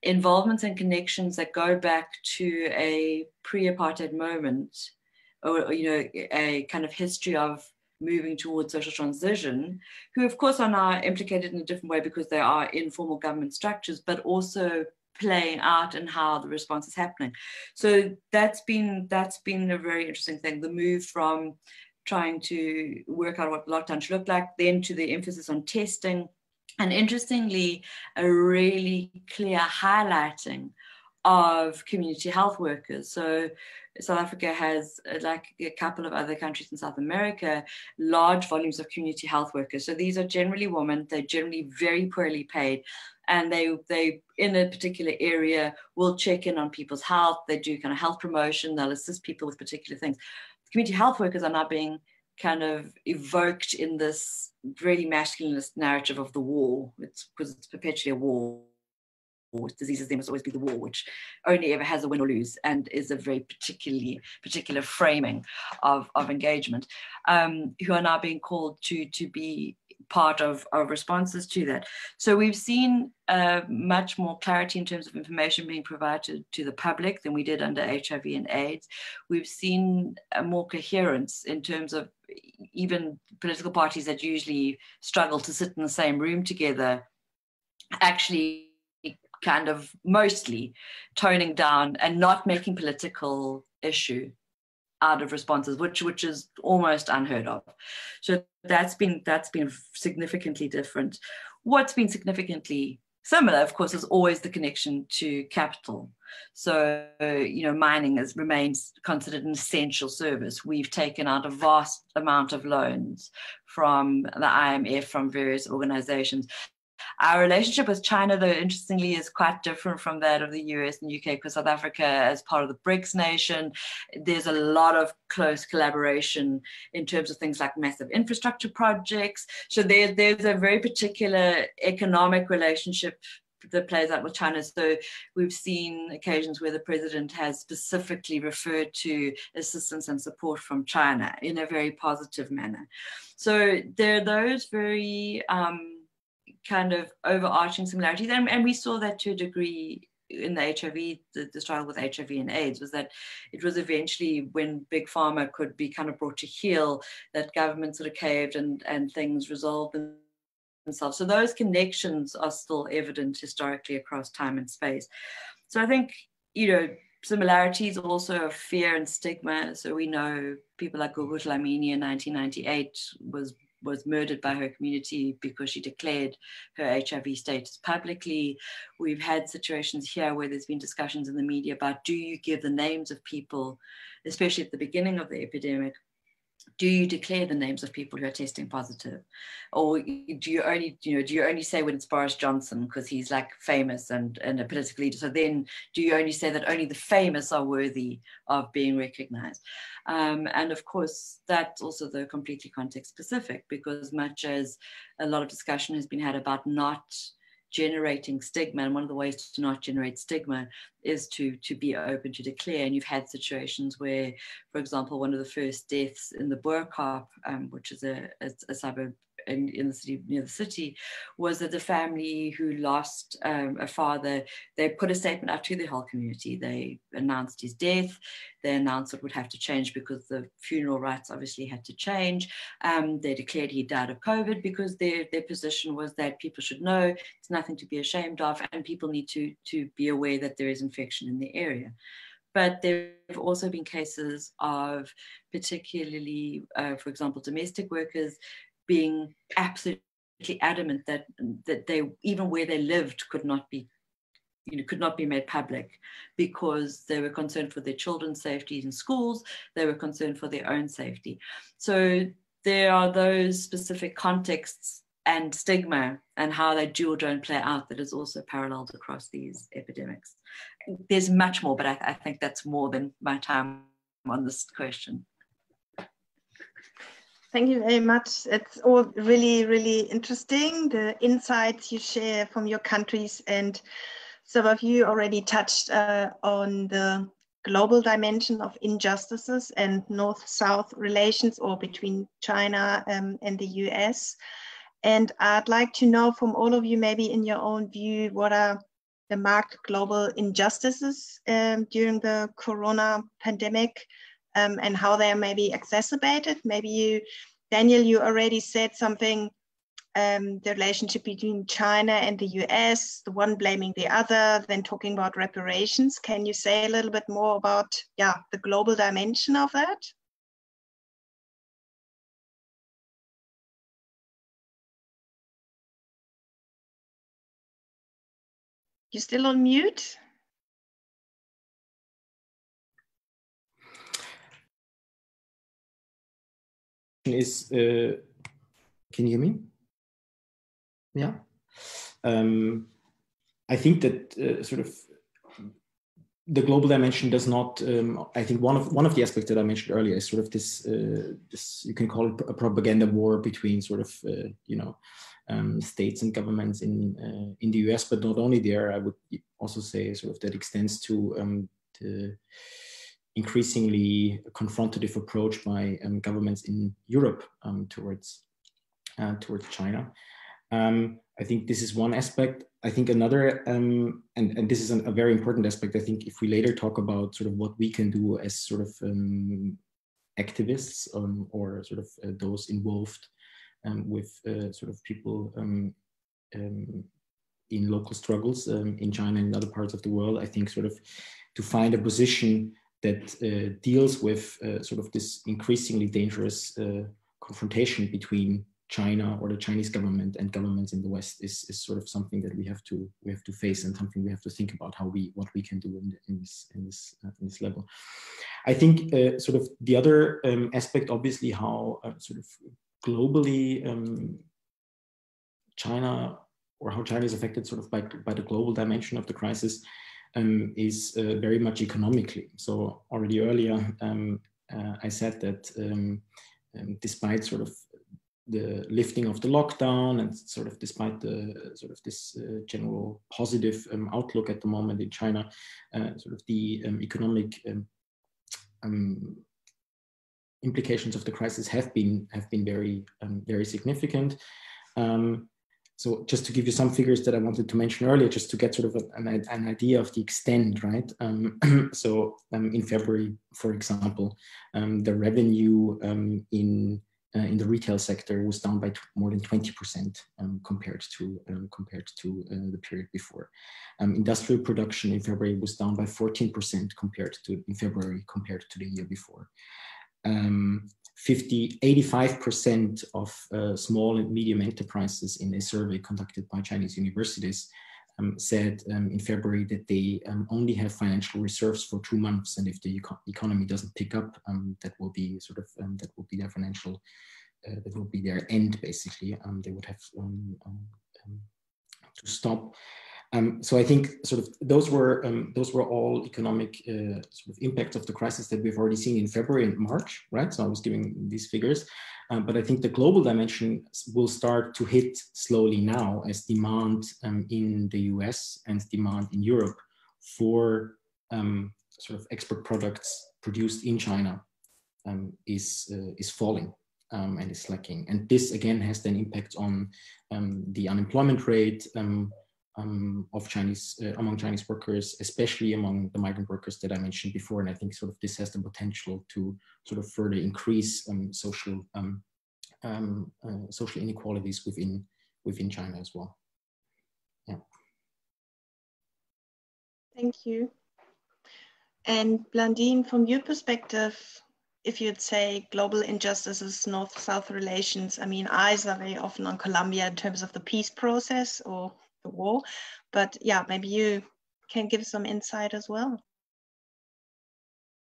involvements and connections that go back to a pre-apartheid moment or, you know a kind of history of moving towards social transition who of course are now implicated in a different way because they are informal government structures but also playing out and how the response is happening. So that's been that's been a very interesting thing. The move from trying to work out what lockdown should look like then to the emphasis on testing and interestingly, a really clear highlighting of community health workers. So South Africa has, uh, like a couple of other countries in South America, large volumes of community health workers. So these are generally women. They're generally very poorly paid, and they they in a particular area will check in on people's health. They do kind of health promotion. They'll assist people with particular things. Community health workers are now being kind of evoked in this really masculinist narrative of the war. It's because it's perpetually a war. Diseases, there must always be the war, which only ever has a win or lose, and is a very particularly particular framing of, of engagement. Um, who are now being called to to be part of our responses to that. So we've seen uh, much more clarity in terms of information being provided to the public than we did under HIV and AIDS. We've seen a more coherence in terms of even political parties that usually struggle to sit in the same room together actually kind of mostly toning down and not making political issue out of responses, which which is almost unheard of. So that's been that's been significantly different. What's been significantly similar, of course, is always the connection to capital. So you know, mining has remains considered an essential service. We've taken out a vast amount of loans from the IMF, from various organizations. Our relationship with China, though, interestingly, is quite different from that of the US and UK because South Africa, as part of the BRICS nation, there's a lot of close collaboration in terms of things like massive infrastructure projects. So there, there's a very particular economic relationship that plays out with China. So we've seen occasions where the president has specifically referred to assistance and support from China in a very positive manner. So there are those very um, kind of overarching similarities. And, and we saw that to a degree in the HIV, the, the struggle with HIV and AIDS was that it was eventually when big pharma could be kind of brought to heel that governments sort of caved and, and things resolved themselves. So those connections are still evident historically across time and space. So I think, you know, similarities also of fear and stigma. So we know people like Gugu Dlamini in 1998 was was murdered by her community because she declared her HIV status publicly. We've had situations here where there's been discussions in the media about do you give the names of people, especially at the beginning of the epidemic, do you declare the names of people who are testing positive? Or do you only you know do you only say when it's boris johnson because he's like famous and and a political leader? So then do you only say that only the famous are worthy of being recognized? Um, and of course that's also the completely context specific because much as a lot of discussion has been had about not generating stigma and one of the ways to not generate stigma is to to be open to declare. And you've had situations where for example one of the first deaths in the Bo-Kaap um, which is a, a, a suburb in, in the city near the city was that the family who lost um, a father they put a statement out to the whole community. They announced his death. They announced it would have to change because the funeral rites obviously had to change. Um, they declared he died of covid because their their position was that people should know it's nothing to be ashamed of and people need to to be aware that there is infection in the area. But there have also been cases of particularly, uh, for example, domestic workers being absolutely adamant that that they even where they lived could not be you know could not be made public because they were concerned for their children's safety in schools they were concerned for their own safety. So there are those specific contexts and stigma and how they do or don't play out that is also paralleled across these epidemics. There's much more but I, I think that's more than my time on this question Thank you very much. It's all really, really interesting, the insights you share from your countries. And some of you already touched uh, on the global dimension of injustices and North-South relations or between China um, and the US. And I'd like to know from all of you, maybe in your own view, what are the marked global injustices um, during the corona pandemic? Um, and how they are maybe exacerbated. Maybe you, Daniel, you already said something, um, the relationship between China and the US, the one blaming the other, then talking about reparations. Can you say a little bit more about, yeah, the global dimension of that? You still on mute? Is uh, can you hear me? Yeah. Um, i think that uh, sort of the global dimension does not um, i think one of one of the aspects that i mentioned earlier is sort of this uh, this you can call it a propaganda war between sort of you know um, states and governments in in the us but not only there. I would also say sort of that extends to um, the increasingly confrontative approach by um, governments in Europe um, towards uh, towards China. Um, I think this is one aspect. I think another, um, and, and this is an, a very important aspect. I think if we later talk about sort of what we can do as sort of um, activists um, or sort of uh, those involved with uh, sort of people in local struggles in China and other parts of the world, I think sort of to find a position that uh, deals with uh, sort of this increasingly dangerous uh, confrontation between China or the Chinese government and governments in the West is, is sort of something that we have to we have to face and something we have to think about how we what we can do in, in this in this uh, in this level. I think uh, sort of the other um, aspect, obviously, how uh, sort of globally um, China or how China is affected sort of by by the global dimension of the crisis um, is uh, very much economically. So already earlier, um, uh, I said that um, um, despite sort of the lifting of the lockdown and sort of despite the sort of this uh, general positive um, outlook at the moment in China, uh, sort of the um, economic implications of the crisis have been have been very very significant. Um, so just to give you some figures that I wanted to mention earlier, just to get sort of an, an idea of the extent, right? Um, so um, in February, for example, um, the revenue um, in uh, in the retail sector was down by more than 20% um, compared to um, compared to uh, the period before. industrial production in February was down by 14% compared to in February compared to the year before. 50, 85% of uh, small and medium enterprises in a survey conducted by Chinese universities um, said um, in February that they um, only have financial reserves for two months, and if the eco economy doesn't pick up, um, that will be sort of um, that will be their financial uh, that will be their end basically. Um, they would have to stop um, so I think sort of those were um, those were all economic uh, sort of impacts of the crisis that we've already seen in February and March, right? So I was giving these figures, um, but I think the global dimension will start to hit slowly now as demand um, in the US and demand in Europe for um, sort of export products produced in China um, is uh, is falling. and is slacking, and this again has then impact on the unemployment rate, um, of Chinese uh, among Chinese workers, especially among the migrant workers that I mentioned before. And I think sort of this has the potential to sort of further increase um, social um, um uh, social inequalities within within China as well. Yeah. Thank you. And Blandine, from your perspective, if you'd say global injustices, North-South relations, I mean, eyes are very often on Colombia in terms of the peace process or the war. But yeah, maybe you can give some insight as well.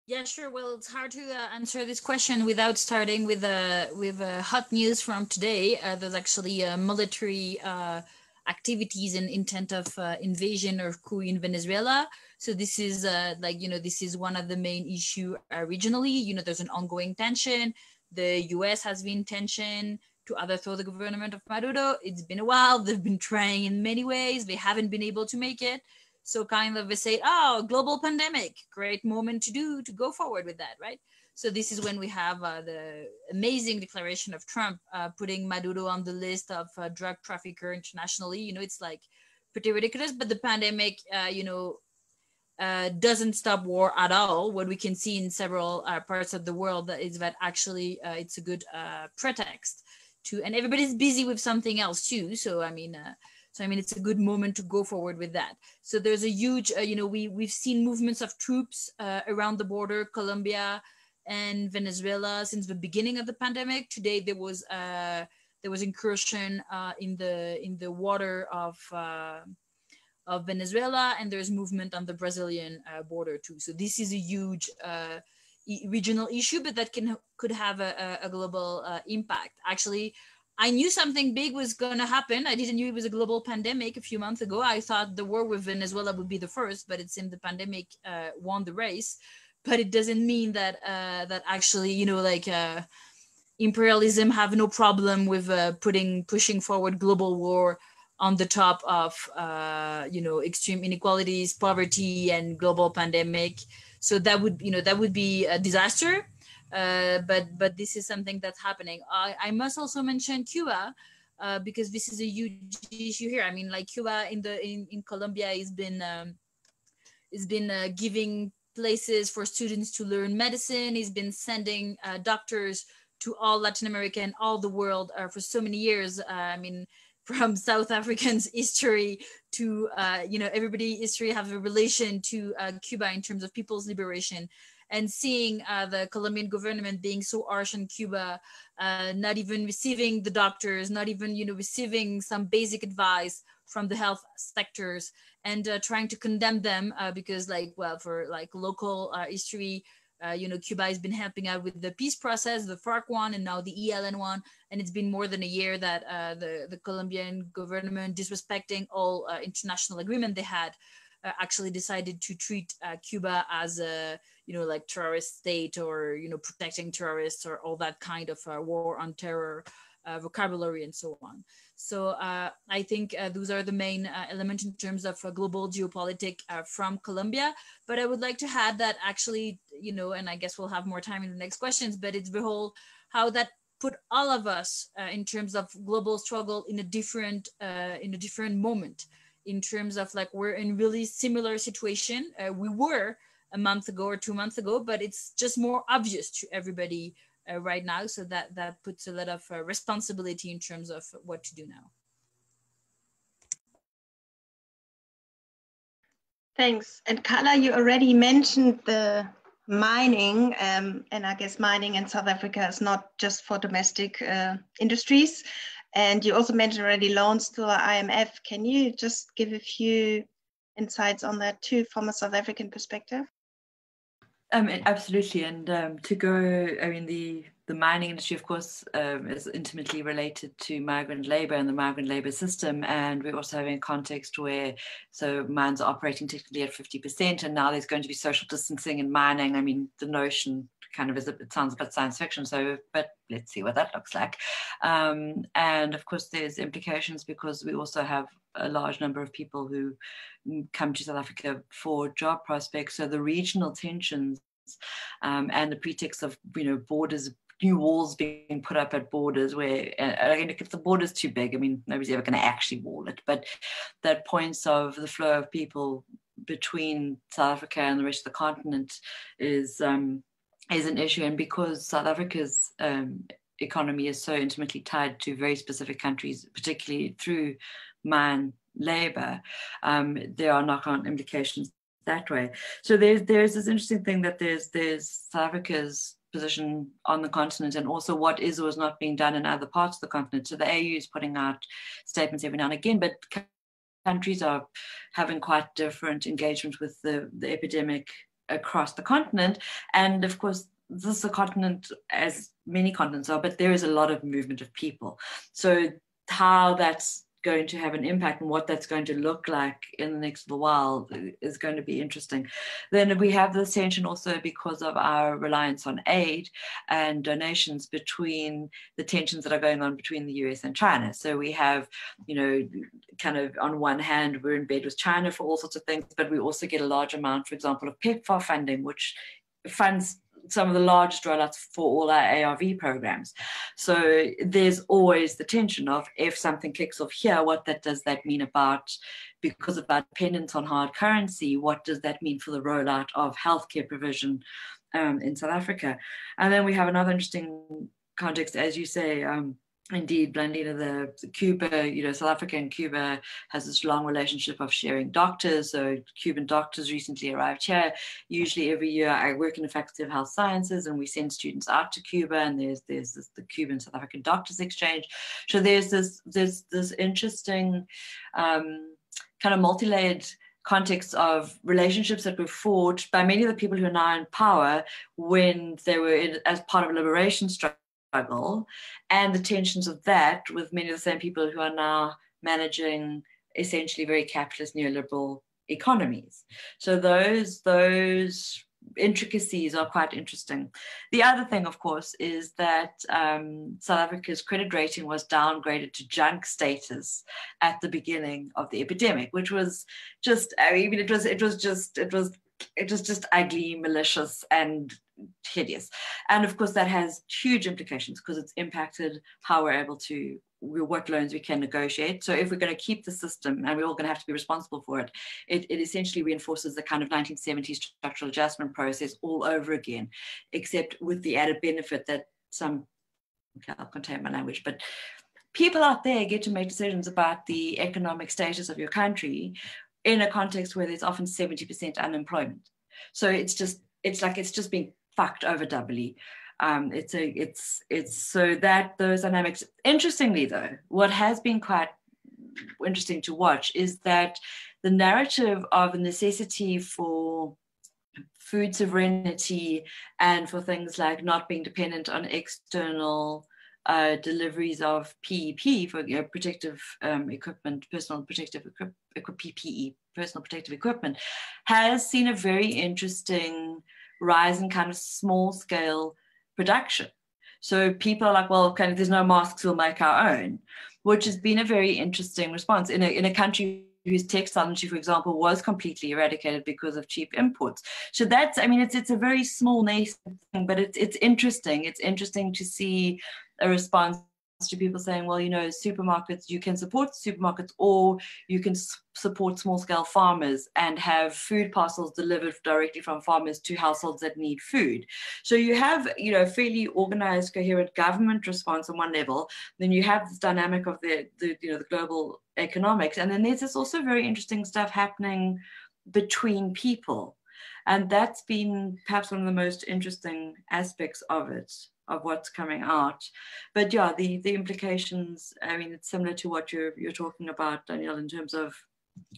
Yeah, sure. Well, it's hard to uh, answer this question without starting with uh, with uh, hot news from today. Uh, there's actually uh, military uh, activities and intent of invasion or coup in Venezuela. So this is like you know this is one of the main issue regionally. You know, there's an ongoing tension. The U.S. has been tension to overthrow the government of Maduro. It's been a while. They've been trying in many ways. They haven't been able to make it. So kind of they say, oh, global pandemic, great moment to do to go forward with that, right? So this is when we have uh, the amazing declaration of Trump uh, putting Maduro on the list of uh, drug trafficker internationally. You know, it's like pretty ridiculous. But the pandemic, uh, you know, uh, doesn't stop war at all. What we can see in several uh, parts of the world is that actually uh, it's a good uh, pretext to and everybody's busy with something else too. So i mean uh, so i mean it's a good moment to go forward with that. So there's a huge uh, you know we we've seen movements of troops uh, around the border colombia and venezuela since the beginning of the pandemic. Today there was uh there was incursion uh, in the in the water of uh, of Venezuela, and there's movement on the Brazilian uh, border too. So this is a huge regional issue, but that can could have a, a global uh, impact. Actually, I knew something big was going to happen. I didn't know it was a global pandemic a few months ago. I thought the war with Venezuela would be the first, but it seemed the pandemic uh, won the race. But it doesn't mean that uh, that actually, you know, like uh, imperialism have no problem with uh, putting pushing forward global war on the top of uh, you know extreme inequalities, poverty, and global pandemic so that would you know that would be a disaster. Uh, but but this is something that's happening. I, I must also mention cuba uh, because this is a huge issue here. I mean like cuba in the in, in colombia has been um, has been uh, giving places for students to learn medicine. He's been sending uh, doctors to all latin america and all the world uh, for so many years. Uh, i mean from South Africans' history to uh, you know everybody history have a relation to uh, Cuba in terms of people's liberation, and seeing uh, the Colombian government being so harsh on Cuba, uh, not even receiving the doctors, not even you know receiving some basic advice from the health sectors, and uh, trying to condemn them uh, because like well for like local history uh, you know, Cuba has been helping out with the peace process, the FARC one, and now the ELN one. And it's been more than a year that uh, the, the Colombian government, disrespecting all uh, international agreement they had, uh, actually decided to treat uh, Cuba as a, you know, like terrorist state or, you know, protecting terrorists or all that kind of war on terror vocabulary and so on. So uh, I think uh, those are the main uh, elements in terms of global geopolitics from Colombia. But I would like to add that actually, you know, and I guess we'll have more time in the next questions, but it's the whole how that put all of us uh, in terms of global struggle in a different uh, in a different moment in terms of like we're in really similar situation uh, we were a month ago or two months ago but it's just more obvious to everybody uh, right now so that that puts a lot of uh, responsibility in terms of what to do now Thanks. And Carla, you already mentioned the mining, um, and I guess mining in South Africa is not just for domestic uh, industries. And you also mentioned already loans to the IMF. Can you just give a few insights on that too from a South African perspective? Um, absolutely, and um, to go, I mean, the the mining industry, of course, um, is intimately related to migrant labor and the migrant labor system. And we're also having a context where so mines are operating technically at 50%, and now there's going to be social distancing in mining. I mean, the notion kind of is, it sounds a bit science fiction, so, but let's see what that looks like. Um, and of course, there's implications because we also have a large number of people who come to South Africa for job prospects. So the regional tensions um, and the pretext of you know borders new walls being put up at borders where uh, if the border's too big i mean nobody's ever going to actually wall it but that points of the flow of people between south africa and the rest of the continent is um, is an issue and because south africa's um, economy is so intimately tied to very specific countries particularly through mine labor um, there are knock-on implications that way so there's there's this interesting thing that there's there's south africa's position on the continent and also what is or is not being done in other parts of the continent. So the AU is putting out statements every now and again, but countries are having quite different engagement with the, the epidemic across the continent. And of course, this is a continent as many continents are, but there is a lot of movement of people. So how that's going to have an impact and what that's going to look like in the next little while is going to be interesting. Then we have this tension also because of our reliance on aid and donations between the tensions that are going on between the US and China. So we have, you know, kind of on one hand, we're in bed with China for all sorts of things, but we also get a large amount, for example, of PEPFAR funding, which funds some of the largest rollouts for all our ARV programs. So there's always the tension of if something kicks off here, what that does that mean about because of our dependence on hard currency, what does that mean for the rollout of healthcare provision um, in South Africa? And then we have another interesting context, as you say, um, indeed, Blandina, the, the, Cuba, you know, South Africa and Cuba has this long relationship of sharing doctors. So Cuban doctors recently arrived here. Usually every year I work in the Faculty of Health Sciences and we send students out to Cuba and there's there's this, the Cuban South African Doctors Exchange. So there's this there's this interesting um, kind of multi-layered context of relationships that were forged by many of the people who are now in power when they were in, as part of a liberation struggle struggle and the tensions of that with many of the same people who are now managing essentially very capitalist neoliberal economies. So those those intricacies are quite interesting. The other thing, of course, is that um, South Africa's credit rating was downgraded to junk status at the beginning of the epidemic, which was just I mean it was it was just it was it was just ugly, malicious, and hideous. And of course, that has huge implications because it's impacted how we're able to what loans we can negotiate. So if we're going to keep the system and we're all going to have to be responsible for it, it, it essentially reinforces the kind of 1970s structural adjustment process all over again, except with the added benefit that some, okay, I'll contain my language, but people out there get to make decisions about the economic status of your country in a context where there's often 70% unemployment. So it's just, it's like it's just being fucked over doubly. Um, it's a, it's, it's so that those dynamics. Interestingly, though, what has been quite interesting to watch is that the narrative of the necessity for food sovereignty and for things like not being dependent on external uh, deliveries of PEP for you know, protective um, equipment, personal protective equipment, PPE, personal protective equipment, has seen a very interesting rise in kind of small scale production. So people are like, well, kind of, there's no masks, we'll make our own, which has been a very interesting response in a, in a country whose textile industry, for example, was completely eradicated because of cheap imports. So that's, I mean, it's it's a very small nascent thing, but it's it's interesting. It's interesting to see a response to people saying, well, you know, supermarkets, you can support supermarkets or you can support small scale farmers and have food parcels delivered directly from farmers to households that need food. So you have, you know, fairly organized, coherent government response on one level. Then you have this dynamic of the, the you know, the global economics. And then there's this also very interesting stuff happening between people. And that's been perhaps one of the most interesting aspects of it of what's coming out. But yeah, the the implications. I mean, it's similar to what you're you're talking about, Danielle, in terms of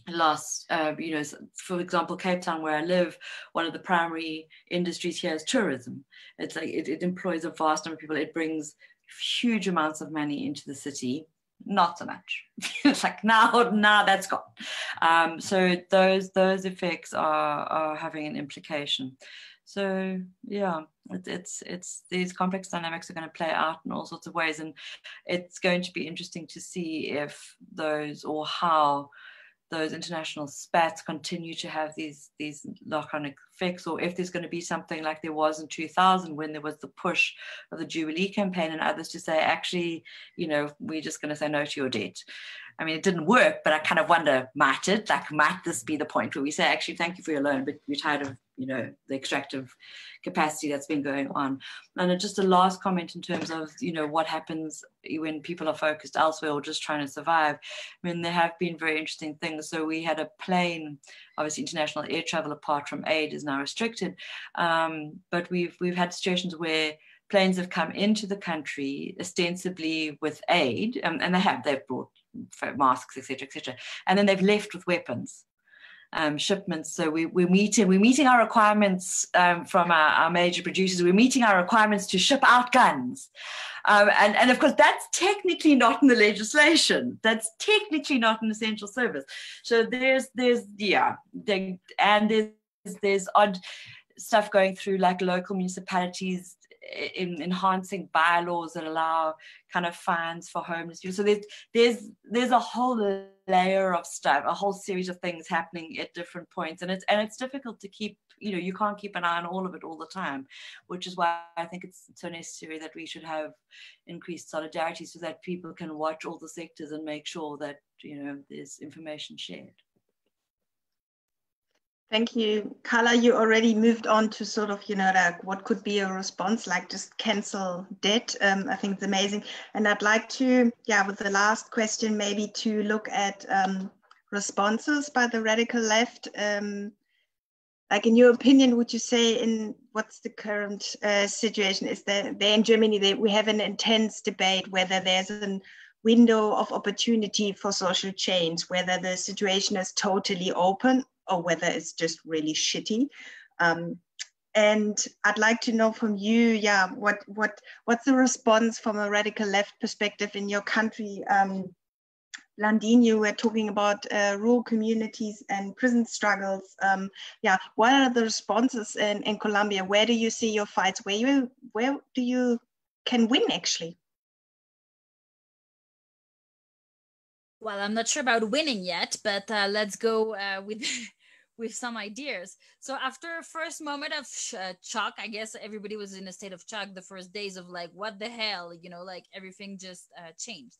loss. Uh, you know, for example, Cape Town, where I live, one of the primary industries here is tourism. It's like it, it employs a vast number of people. It brings huge amounts of money into the city not so much. it's like now, now that's gone. Um, so those those effects are are having an implication. So yeah, it, it's it's these complex dynamics are going to play out in all sorts of ways, and it's going to be interesting to see if those or how those international spats continue to have these these knock-on effects, or if there's going to be something like there was in 2000 when there was the push of the Jubilee campaign and others to say, actually, you know, we're just going to say no to your debt. I mean, it didn't work, but I kind of wonder, might it? Like, might this be the point where we say, actually, thank you for your loan, but we're tired of you know the extractive capacity that's been going on. And just a last comment in terms of you know what happens when people are focused elsewhere or just trying to survive. I mean there have been very interesting things. So we had a plane obviously international air travel apart from aid is now restricted. Um, but we've we've had situations where planes have come into the country ostensibly with aid um, and they have they've brought masks etc etc and then they've left with weapons um, shipments. So we, we're meeting we're meeting our requirements um, from our, our, major producers. We're meeting our requirements to ship out guns, um, and and of course that's technically not in the legislation. That's technically not an essential service. So there's there's yeah, there, and there's there's odd stuff going through like local municipalities in enhancing bylaws that allow kind of fines for homeless people. So there's there's there's a whole layer of stuff, a whole series of things happening at different points, and it's and it's difficult to keep. You know, you can't keep an eye on all of it all the time, which is why I think it's so necessary that we should have increased solidarity so that people can watch all the sectors and make sure that you know there's information shared. Thank you. Carla, you already moved on to sort of, you know, like what could be a response, like just cancel debt. Um, I think it's amazing. And I'd like to, yeah, with the last question, maybe to look at um, responses by the radical left. Um, like in your opinion, would you say in what's the current uh, situation? Is there, there in Germany, they, we have an intense debate whether there's a window of opportunity for social change, whether the situation is totally open or whether it's just really shitty. Um, and I'd like to know from you, yeah, what what what's the response from a radical left perspective in your country? Um, Blandine, you were talking about uh, rural communities and prison struggles. Um, yeah, what are the responses in, in Colombia? Where do you see your fights? Where you where do you can win actually? Well, I'm not sure about winning yet, but uh, let's go uh, with with some ideas. So after a first moment of uh, shock, I guess everybody was in a state of shock the first days of like, what the hell, you know, like everything just uh, changed.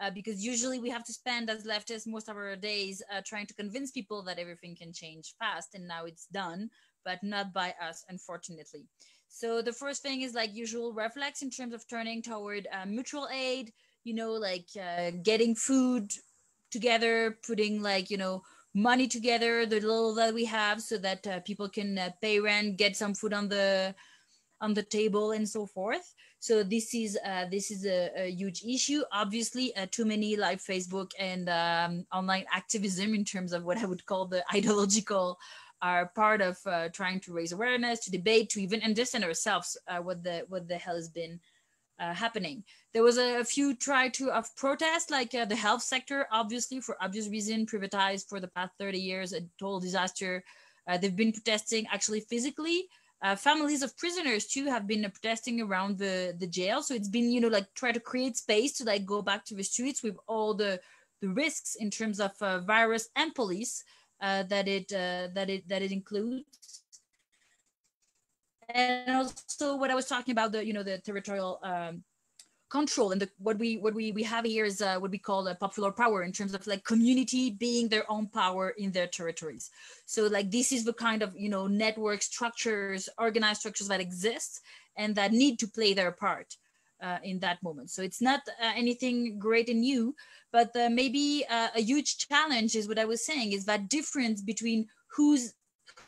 Uh, because usually we have to spend as leftists most of our days trying to convince people that everything can change fast, and now it's done, but not by us, unfortunately. So the first thing is like usual reflex in terms of turning toward mutual aid, you know, like uh, getting food together, putting like you know money together, the little that we have, so that uh, people can uh, pay rent, get some food on the on the table, and so forth. So this is uh, this is a, a, huge issue. Obviously, uh, too many like Facebook and um, online activism in terms of what I would call the ideological are part of uh, trying to raise awareness, to debate, to even understand ourselves uh, what the what the hell has been uh, happening. There was a, a, few try to of protest, like uh, the health sector, obviously for obvious reason, privatized for the past 30 years, a total disaster. Uh, they've been protesting actually physically. Uh, families of prisoners too have been protesting around the the jail. So it's been you know like try to create space to like go back to the streets with all the the risks in terms of uh, virus and police uh, that it that it that it includes and also what I was talking about the you know the territorial um, control and the, what we what we we have here is uh, what we call a popular power in terms of like community being their own power in their territories. So like this is the kind of you know network structures organized structures that exist and that need to play their part uh, in that moment. So it's not uh, anything great and new but uh, maybe uh, a huge challenge is what i was saying is that difference between who's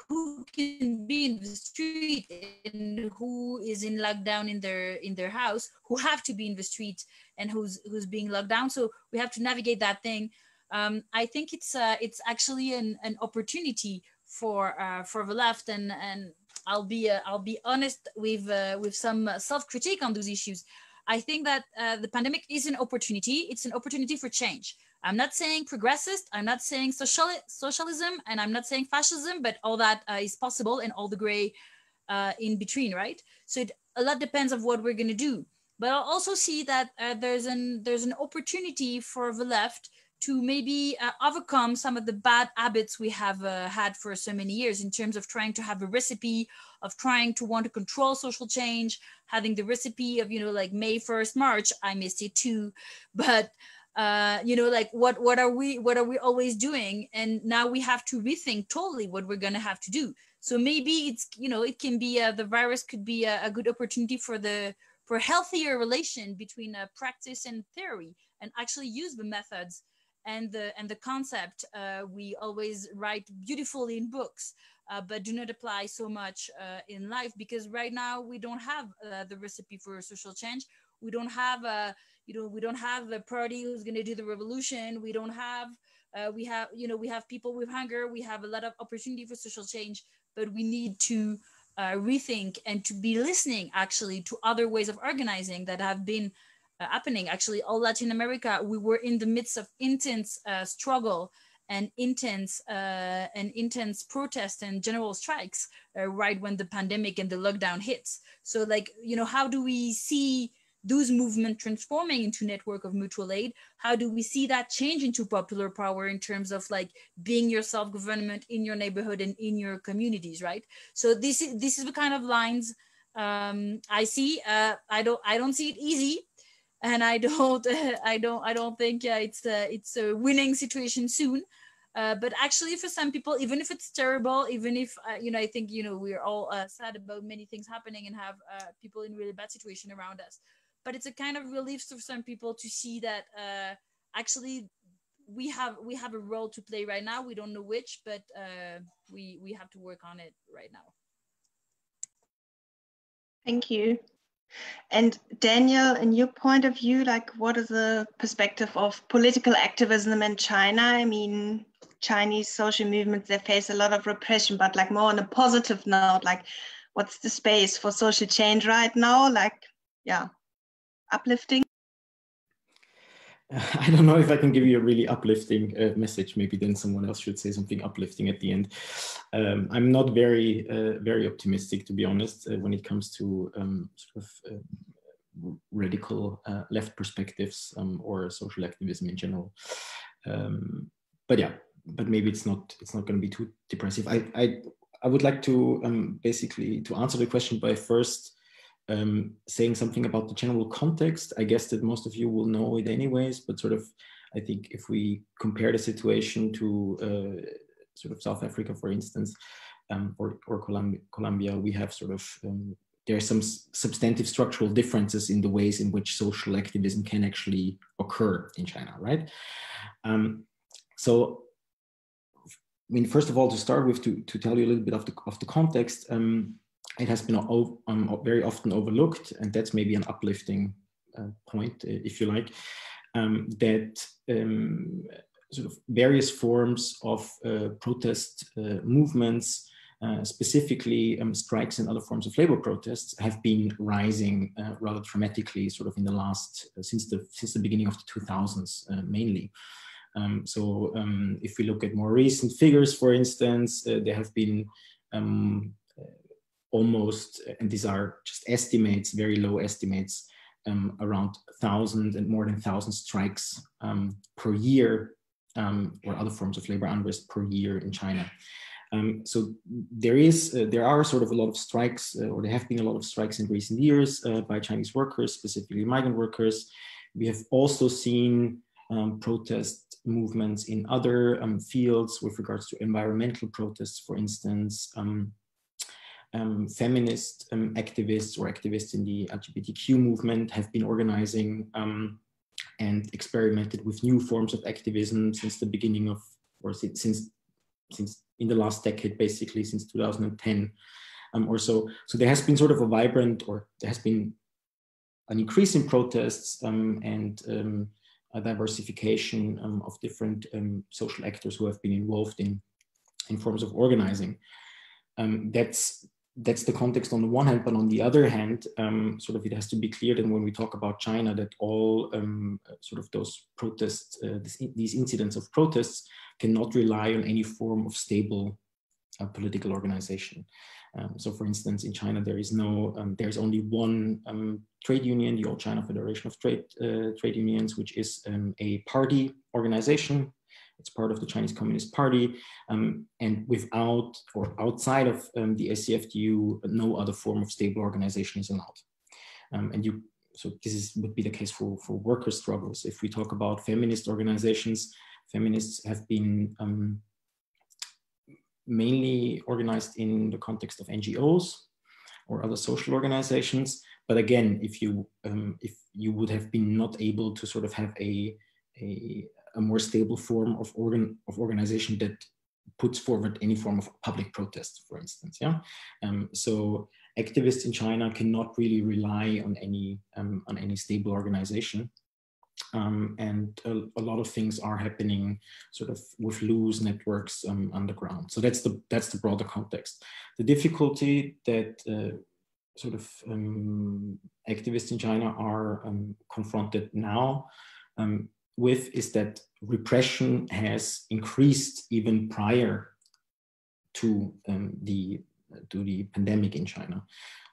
who can be in the street and who is in lockdown in their in their house who have to be in the street and who's who's being locked down. So we have to navigate that thing. Um, i think it's uh, it's actually an, an opportunity for uh, for the left. And and i'll be uh, i'll be honest with uh, with some self-critique on those issues i think that uh, the pandemic is an opportunity it's an opportunity for change I'm not saying progressist, I'm not saying social, socialism, and I'm not saying fascism, but all that uh, is possible and all the gray uh, in between, right? So it, a lot depends of what we're going to do. But I'll also see that uh, there's an there's an opportunity for the left to maybe uh, overcome some of the bad habits we have uh, had for so many years in terms of trying to have a recipe of trying to want to control social change having the recipe of you know like may 1st march i missed it too. But uh, you know like what what are we what are we always doing? And now we have to rethink totally what we're to have to do. So maybe it's you know it can be uh, the virus could be a, a, good opportunity for the for healthier relation between uh, practice and theory and actually use the methods and the and the concept uh, we always write beautifully in books uh, but do not apply so much uh, in life because right now we don't have uh, the recipe for social change. We don't have a you know we don't have a party who's going to do the revolution. We don't have uh, we have you know we have people with hunger. We have a lot of opportunity for social change but we need to uh, rethink and to be listening actually to other ways of organizing that have been uh, happening. Actually all latin america we were in the midst of intense uh, struggle and intense uh, and intense protest and general strikes uh, right when the pandemic and the lockdown hits. So like you know how do we see those movements transforming into network of mutual aid? How do we see that change into popular power in terms of like being your self-government in your neighborhood and in your communities right? So this is this is the kind of lines um, i see. Uh, i don't i don't see it easy and i don't i don't i don't think it's a, it's a winning situation soon uh, but actually for some people even if it's terrible even if uh, you know i think you know we're all uh, sad about many things happening and have uh, people in really bad situation around us but it's a kind of relief for some people to see that uh, actually we have we have a role to play right now. We don't know which, but uh, we we have to work on it right now. Thank you. And Daniel, in your point of view, like what is the perspective of political activism in China? I mean, Chinese social movements, they face a lot of repression, but like more on a positive note, like what's the space for social change right now? Like, yeah, uplifting? I don't know if I can give you a really uplifting uh, message. Maybe then someone else should say something uplifting at the end. Um, I'm not very, uh, very optimistic, to be honest, uh, when it comes to um, sort of uh, radical uh, left perspectives um, or social activism in general. Um, but yeah, but maybe it's not, it's not going to be too depressive. I, I, I would like to um, basically to answer the question by first um, saying something about the general context. I guess that most of you will know it anyways, but sort of, I think if we compare the situation to uh, sort of South Africa, for instance, um, or, or Colombia, Colombia, we have sort of, um, there are some substantive structural differences in the ways in which social activism can actually occur in China, right? Um, so I mean, first of all, to start with, to, to tell you a little bit of the, of the context, um, it has been um, very often overlooked, and that's maybe an uplifting uh, point, uh, if you like, um, that um, sort of various forms of uh, protest uh, movements, uh, specifically um, strikes and other forms of labor protests, have been rising uh, rather dramatically, sort of in the last since the since the beginning of the 2000s, mainly. Um, so um, if we look at more recent figures, for instance, there have been um, almost, and these are just estimates, very low estimates, um, around 1,000 and more than 1,000 strikes um, per year um, or other forms of labor unrest per year in China. Um, so there is, uh, there are sort of a lot of strikes, uh, or there have been a lot of strikes in recent years uh, by Chinese workers, specifically migrant workers. We have also seen um, protest movements in other um, fields with regards to environmental protests, for instance. Um, um, feminist um, activists or activists in the LGBTQ movement have been organizing um, and experimented with new forms of activism since the beginning of, or since, since in the last decade, basically since 2010 um, or so. So there has been sort of a vibrant, or there has been an increase in protests um, and um, a diversification of different social actors who have been involved in, in forms of organizing. that's that's the context on the one hand, but on the other hand, um, sort of it has to be clear that when we talk about China, that all um, sort of those protests, uh, this, these incidents of protests cannot rely on any form of stable uh, political organization. Um, so for instance, in China, there is no, um, there's only one um, trade union, the All China Federation of Trade, uh, Trade Unions, which is um, a party organization it's part of the Chinese Communist Party. Um, and without or outside of um, the ACFTU, no other form of stable organization is allowed. Um, and you, so this is, would be the case for, for worker struggles. If we talk about feminist organizations, feminists have been um, mainly organized in the context of NGOs or other social organizations. But again, if you um, if you would have been not able to sort of have a a a more stable form of organ of organization that puts forward any form of public protest, for instance. Yeah. Um, so activists in China cannot really rely on any um, on any stable organization. Um, and a, a, lot of things are happening sort of with loose networks um, underground. So that's the that's the broader context. The difficulty that uh, sort of um, activists in China are um, confronted now um, with is that repression has increased even prior to um, the to the pandemic in China.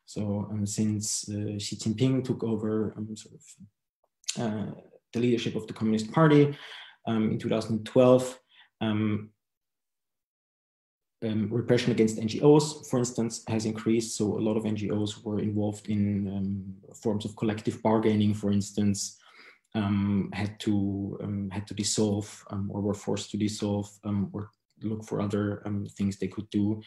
So um, since uh, Xi Jinping took over um, sort of uh, the leadership of the Communist Party um, in 2012, um, um, repression against NGOs, for instance, has increased. So a lot of NGOs were involved in forms of collective bargaining, for instance, um, had to um, had to dissolve um, or were forced to dissolve um, or look for other um, things they could do.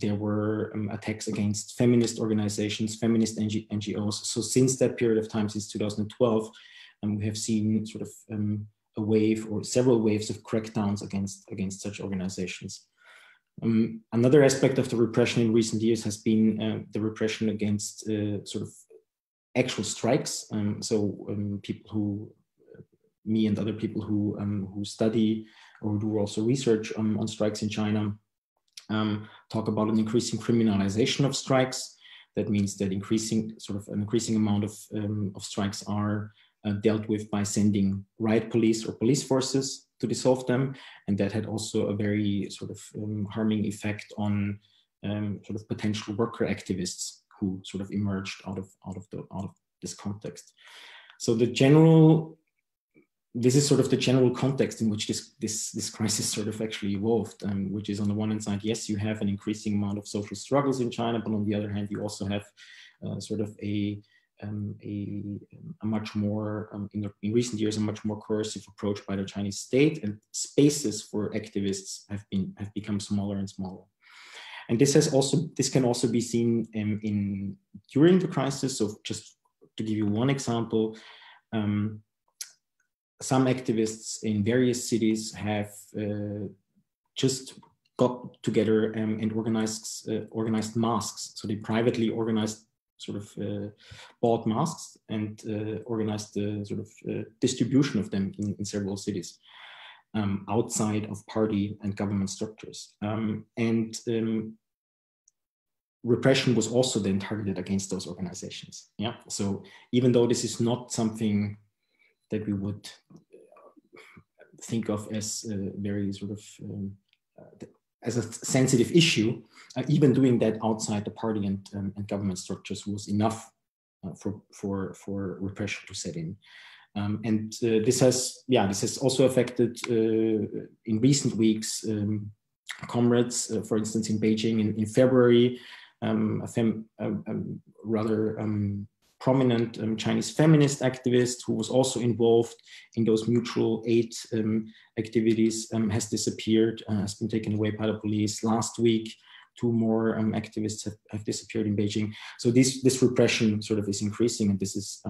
There were attacks against feminist organizations, feminist NG NGOs. So since that period of time, since 2012, we have seen sort of a wave or several waves of crackdowns against against such organizations. Um, another aspect of the repression in recent years has been uh, the repression against uh, sort of actual strikes. Um, so um, people who, me and other people who um, who study or do also research on strikes in China, um, talk about an increasing criminalization of strikes. That means that increasing sort of an increasing amount of um, of strikes are uh, dealt with by sending riot police or police forces to dissolve them, and that had also a very sort of um, harming effect on sort of potential worker activists who sort of emerged out of out of the out of this context. So the general this is sort of the general context in which this this this crisis sort of actually evolved, um, which is on the one hand side, yes, you have an increasing amount of social struggles in China, but on the other hand, you also have uh, sort of a um, a, a, much more um, in, the, in recent years a much more coercive approach by the Chinese state, and spaces for activists have been have become smaller and smaller. And this has also this can also be seen in, in during the crisis. So just to give you one example, um, some activists in various cities have uh, just got together um, and organized uh, organized masks. So they privately organized sort of uh, bought masks and uh, organized the sort of uh, distribution of them in, in several cities um, outside of party and government structures. Um, and um, repression was also then targeted against those organizations. Yeah. So even though this is not something that we would think of as a very sort of um, uh, as a sensitive issue, uh, even doing that outside the party and, um, and government structures was enough uh, for for for repression to set in. Um, and uh, this has, yeah, this has also affected uh, in recent weeks um, comrades, uh, for instance, in Beijing in, in February, um, a, a, rather um, prominent um, Chinese feminist activist who was also involved in those mutual aid um, activities um, has disappeared, uh, has been taken away by the police. Last week, two more um, activists have, have, disappeared in Beijing. So this, this repression sort of is increasing and this is,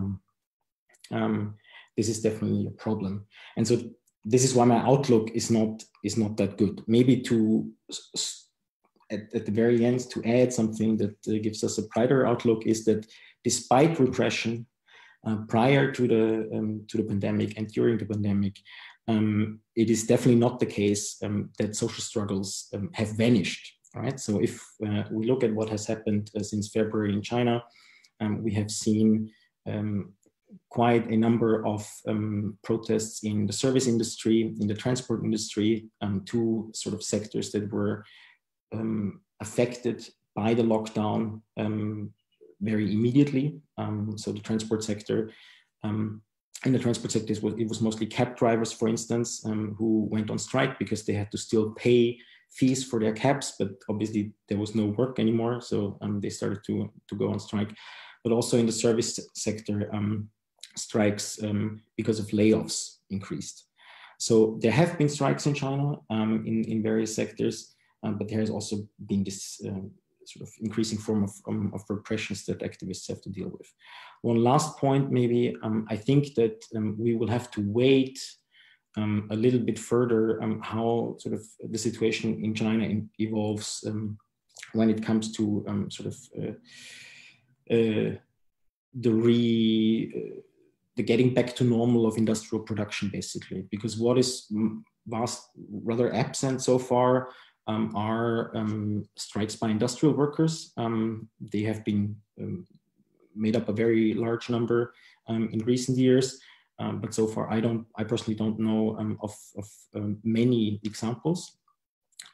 this is definitely a problem. And so this is why my outlook is not is not that good. Maybe to at, at the very end to add something that uh, gives us a brighter outlook is that despite repression uh, prior to the um, to the pandemic and during the pandemic, um, it is definitely not the case um, that social struggles um, have vanished. Right. So if uh, we look at what has happened uh, since February in China, um, we have seen um, quite a number of um, protests in the service industry, in the transport industry, um, two sort of sectors that were um, affected by the lockdown um, very immediately. Um, so the transport sector, um, in the transport sector, it was, it was mostly cab drivers, for instance, who went on strike because they had to still pay fees for their cabs, but obviously there was no work anymore. So they started to, to go on strike. But also in the service sector, strikes um, because of layoffs increased. So there have been strikes in China um, in, in various sectors, um, but there has also been this um, sort of increasing form of, um, of repressions that activists have to deal with. One last point, maybe, um, I think that we will have to wait a little bit further how sort of the situation in China in, evolves when it comes to sort of uh, uh, the re uh, the getting back to normal of industrial production, basically, because what is vast, rather absent so far um, are um, strikes by industrial workers. Um, they have been um, made up a very large number um, in recent years, but so far I don't, I personally don't know of, of many examples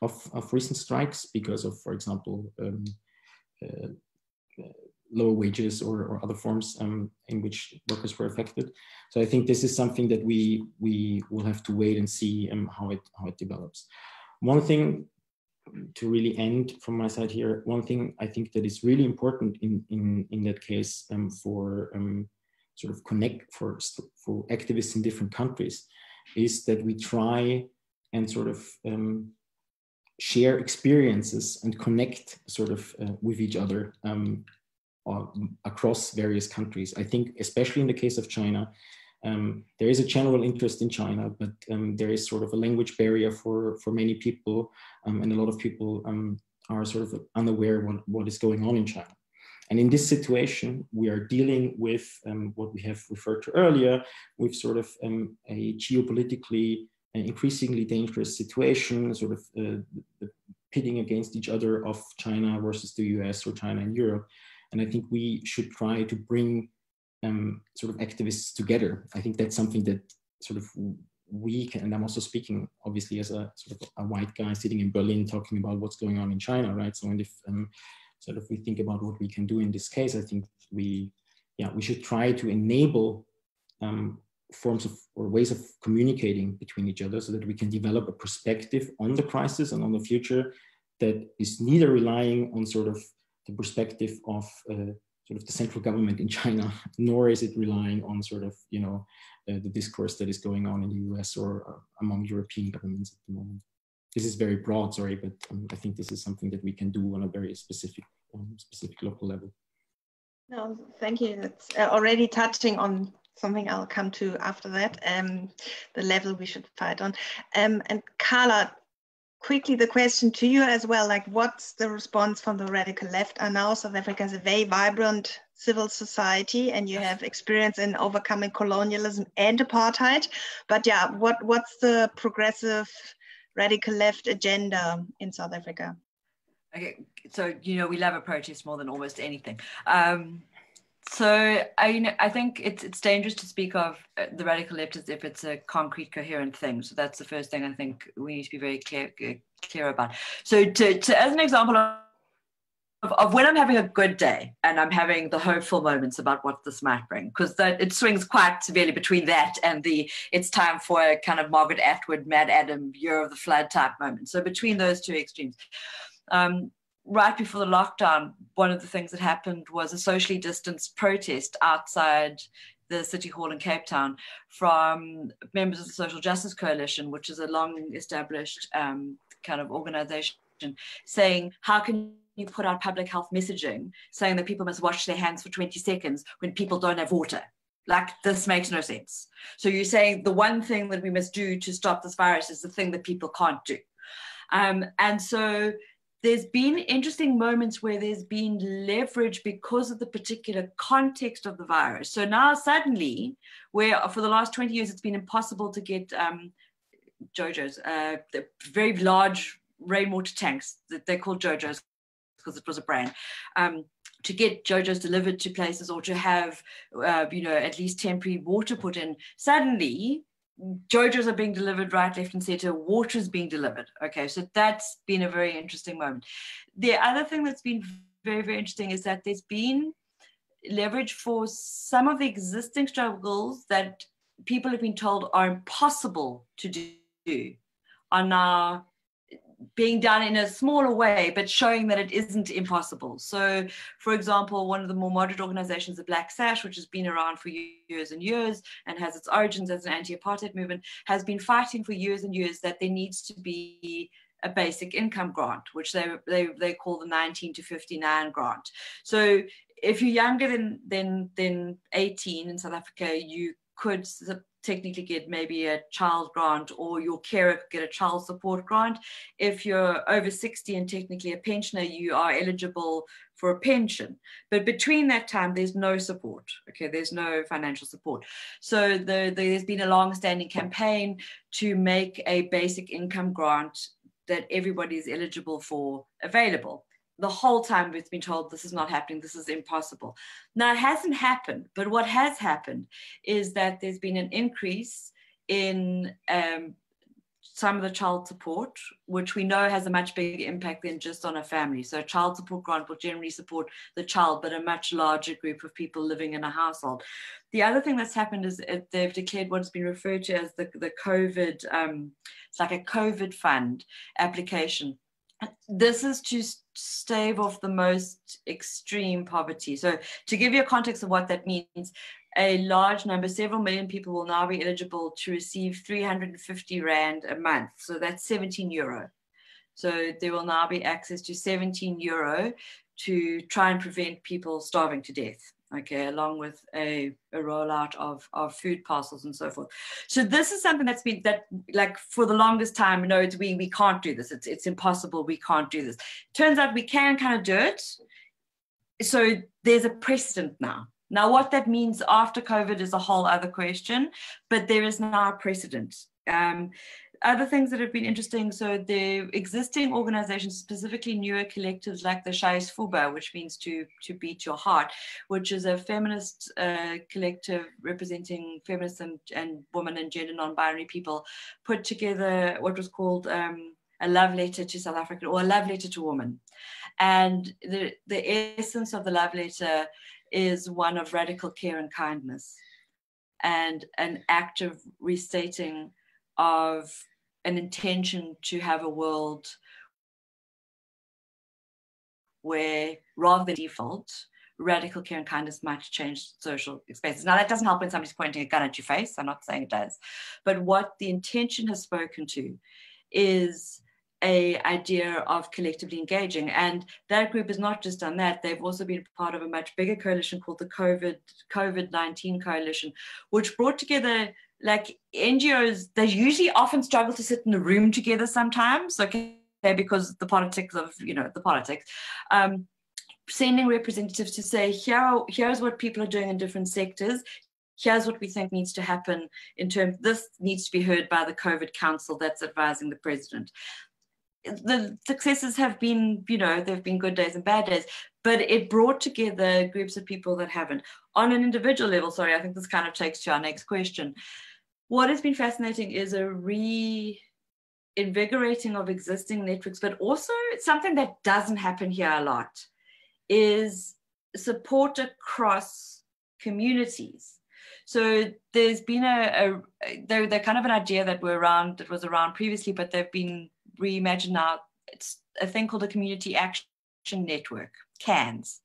of, of recent strikes because of, for example, uh, lower wages or, or other forms um, in which workers were affected. So I think this is something that we we will have to wait and see um, how it how it develops. One thing to really end from my side here, one thing I think that is really important in in in that case um, for um, sort of connect for for activists in different countries is that we try and sort of um, share experiences and connect sort of uh, with each other um, across various countries. I think, especially in the case of China, um, there is a general interest in China, but um, there is sort of a language barrier for, for many people, um, and a lot of people um, are sort of unaware what, what is going on in China. And in this situation, we are dealing with um, what we have referred to earlier, with sort of um, a geopolitically increasingly dangerous situation, sort of uh, pitting against each other of China versus the US or China and Europe. And I think we should try to bring um, sort of activists together. I think that's something that sort of we can, and I'm also speaking obviously as a sort of a white guy sitting in Berlin talking about what's going on in China, right? So and if um, sort of we think about what we can do in this case, I think we, yeah, we should try to enable um, forms of or ways of communicating between each other so that we can develop a perspective on the crisis and on the future that is neither relying on sort of the perspective of uh, sort of the central government in China, nor is it relying on sort of, you know, uh, the discourse that is going on in the US or uh, among European governments at the moment. This is very broad, sorry, but um, I think this is something that we can do on a very specific, um, specific local level. No, thank you. That's uh, already touching on something I'll come to after that, um, the level we should fight on. Um, and Carla, quickly the question to you as well like what's the response from the radical left? And now south africa is a very vibrant civil society and you have experience in overcoming colonialism and apartheid. But yeah what what's the progressive radical left agenda in south africa? Okay so you know we love a protest more than almost anything. Um, so I, I think it's it's dangerous to speak of uh, the radical left as if it's a concrete, coherent thing. So that's the first thing I think we need to be very clear uh, clear about. So to, to as an example of of, of, when I'm having a good day and I'm having the hopeful moments about what this might bring, because it swings quite severely between that and the it's time for a kind of Margaret Atwood, MaddAddam, Year of the Flood type moment. So between those two extremes. Um, right before the lockdown, one of the things that happened was a socially distanced protest outside the City Hall in Cape Town from members of the Social Justice Coalition, which is a long established um, kind of organization, saying, How can you put out public health messaging saying that people must wash their hands for 20 seconds when people don't have water? Like, this makes no sense. So, you're saying the one thing that we must do to stop this virus is the thing that people can't do. Um, and so there's been interesting moments where there's been leverage because of the particular context of the virus. So now suddenly, where for the last 20 years it's been impossible to get um, JoJo's, uh, the very large rainwater tanks that they're called JoJo's because it was a brand. Um, to get JoJo's delivered to places or to have, uh, you know, at least temporary water put in, suddenly JoJo's are being delivered right, left, and center. Water's being delivered. Okay, so that's been a very interesting moment. The other thing that's been very, very interesting is that there's been leverage for some of the existing struggles that people have been told are impossible to do are now being done in a smaller way, but showing that it isn't impossible. So, for example, one of the more moderate organizations, the Black Sash, which has been around for years and years and has its origins as an anti apartheid movement, has been fighting for years and years that there needs to be a basic income grant, which they, they, they call the 19 to 59 grant. So, if you're younger than, than, than 18 in South Africa, you could technically get maybe a child grant or your carer could get a child support grant. If you're over 60 and technically a pensioner, you are eligible for a pension. But between that time, there's no support. Okay, there's no financial support. So the, there's been a long-standing campaign to make a basic income grant that everybody is eligible for available the whole time we've been told this is not happening, this is impossible. Now, it hasn't happened, but what has happened is that there's been an increase in um, some of the child support, which we know has a much bigger impact than just on a family. So, child support grant will generally support the child, but a much larger group of people living in a household. The other thing that's happened is they've declared what's been referred to as the, the COVID, um, it's like a COVID fund application this is to stave off the most extreme poverty. So, to give you a context of what that means, a large number, several million people will now be eligible to receive 350 Rand a month. So, that's 17 euro. So, there will now be access to 17 euro to try and prevent people starving to death okay, along with a, a rollout of, of food parcels and so forth. So this is something that's been that like for the longest time, no, it's we we can't do this. It's it's impossible. We can't do this. Turns out we can kind of do it. So there's a precedent now. Now, what that means after COVID is a whole other question, but there is now a precedent. Um, other things that have been interesting so the existing organizations specifically newer collectives like the Shais Fuba, which means to to beat your heart which is a feminist uh, collective representing feminists and, and women and gender non-binary people put together what was called um, a love letter to south africa or a love letter to women. And the the essence of the love letter is one of radical care and kindness and an act of restating of an intention to have a world where rather than default, radical care and kindness might change social spaces. Now, that doesn't help when somebody's pointing a gun at your face. I'm not saying it does. But what the intention has spoken to is a idea of collectively engaging and that group has not just done that they've also been part of a much bigger coalition called the covid covid-19 coalition which brought together like NGOs, they usually often struggle to sit in the room together sometimes, okay, because the politics of, you know, the politics. Um, sending representatives to say, here, here's what people are doing in different sectors. Here's what we think needs to happen in terms, this needs to be heard by the COVID council that's advising the president. The successes have been, you know, there have been good days and bad days, but it brought together groups of people that haven't. On an individual level, sorry, I think this kind of takes to our next question what has been fascinating is a reinvigorating of existing networks, but also something that doesn't happen here a lot is support across communities. So there's been a, a they're, they're kind of an idea that were around that was around previously, but they've been reimagined now. It's a thing called a community action network, CANS.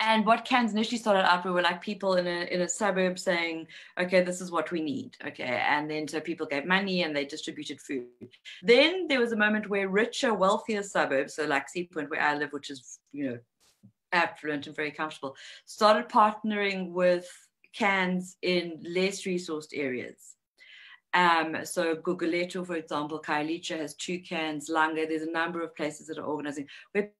And what CANS initially started out with were like people in a in a suburb saying, okay, this is what we need. Okay. And then so people gave money and they distributed food. Then there was a moment where richer, wealthier suburbs, so like Sea Point where I live, which is, you know, affluent and very comfortable, started partnering with CANS in less resourced areas. Um, so Gugulethu, for example, Khayelitsha has two cans, Langa, there's a number of places that are organizing where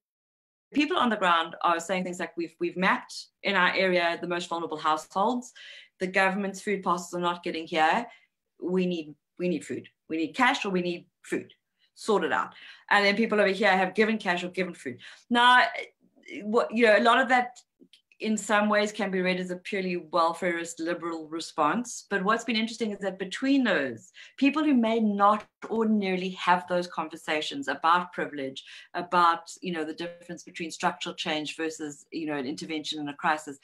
people on the ground are saying things like we've we've mapped in our area the most vulnerable households. The government's food parcels are not getting here. We need we need food. We need cash or we need food. Sort it out. And then people over here have given cash or given food. Now, what you know, a lot of that in some ways can be read as a purely welfareist liberal response. But what's been interesting is that between those, people who may not ordinarily have those conversations about privilege, about you know the difference between structural change versus you know an intervention in a crisis,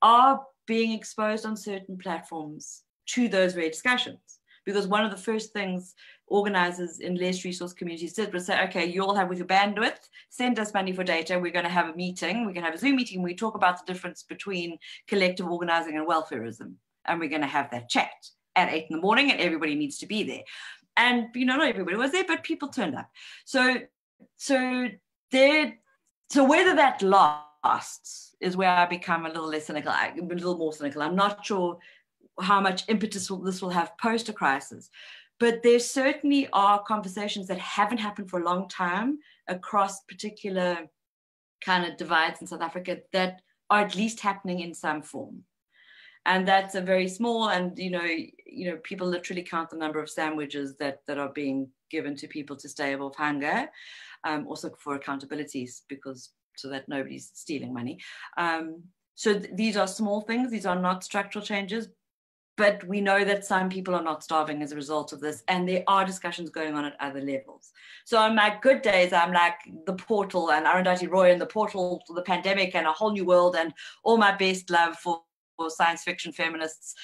are being exposed on certain platforms to those very discussions. Because one of the first things organizers in less resource communities did was say, okay, you all have with your bandwidth, send us money for data. We're going to have a meeting. We're going to have a Zoom meeting. We talk about the difference between collective organizing and welfareism. And we're going to have that chat at eight in the morning and everybody needs to be there. And, you know, not everybody was there, but people turned up. So, so there, so whether that lasts is where I become a little less cynical, a little more cynical. I'm not sure how much impetus this will have post a crisis. But there certainly are conversations that haven't happened for a long time across particular kind of divides in South Africa that are at least happening in some form. And that's a very small, and you know, you know, people literally count the number of sandwiches that that are being given to people to stay above hunger. Um, also for accountabilities, because so that nobody's stealing money. Um, so th- these are small things. These are not structural changes, but we know that some people are not starving as a result of this and there are discussions going on at other levels. So on my good days i'm like the portal and arundhati roy and the portal to the pandemic and a whole new world and all my best love for, for science fiction feminists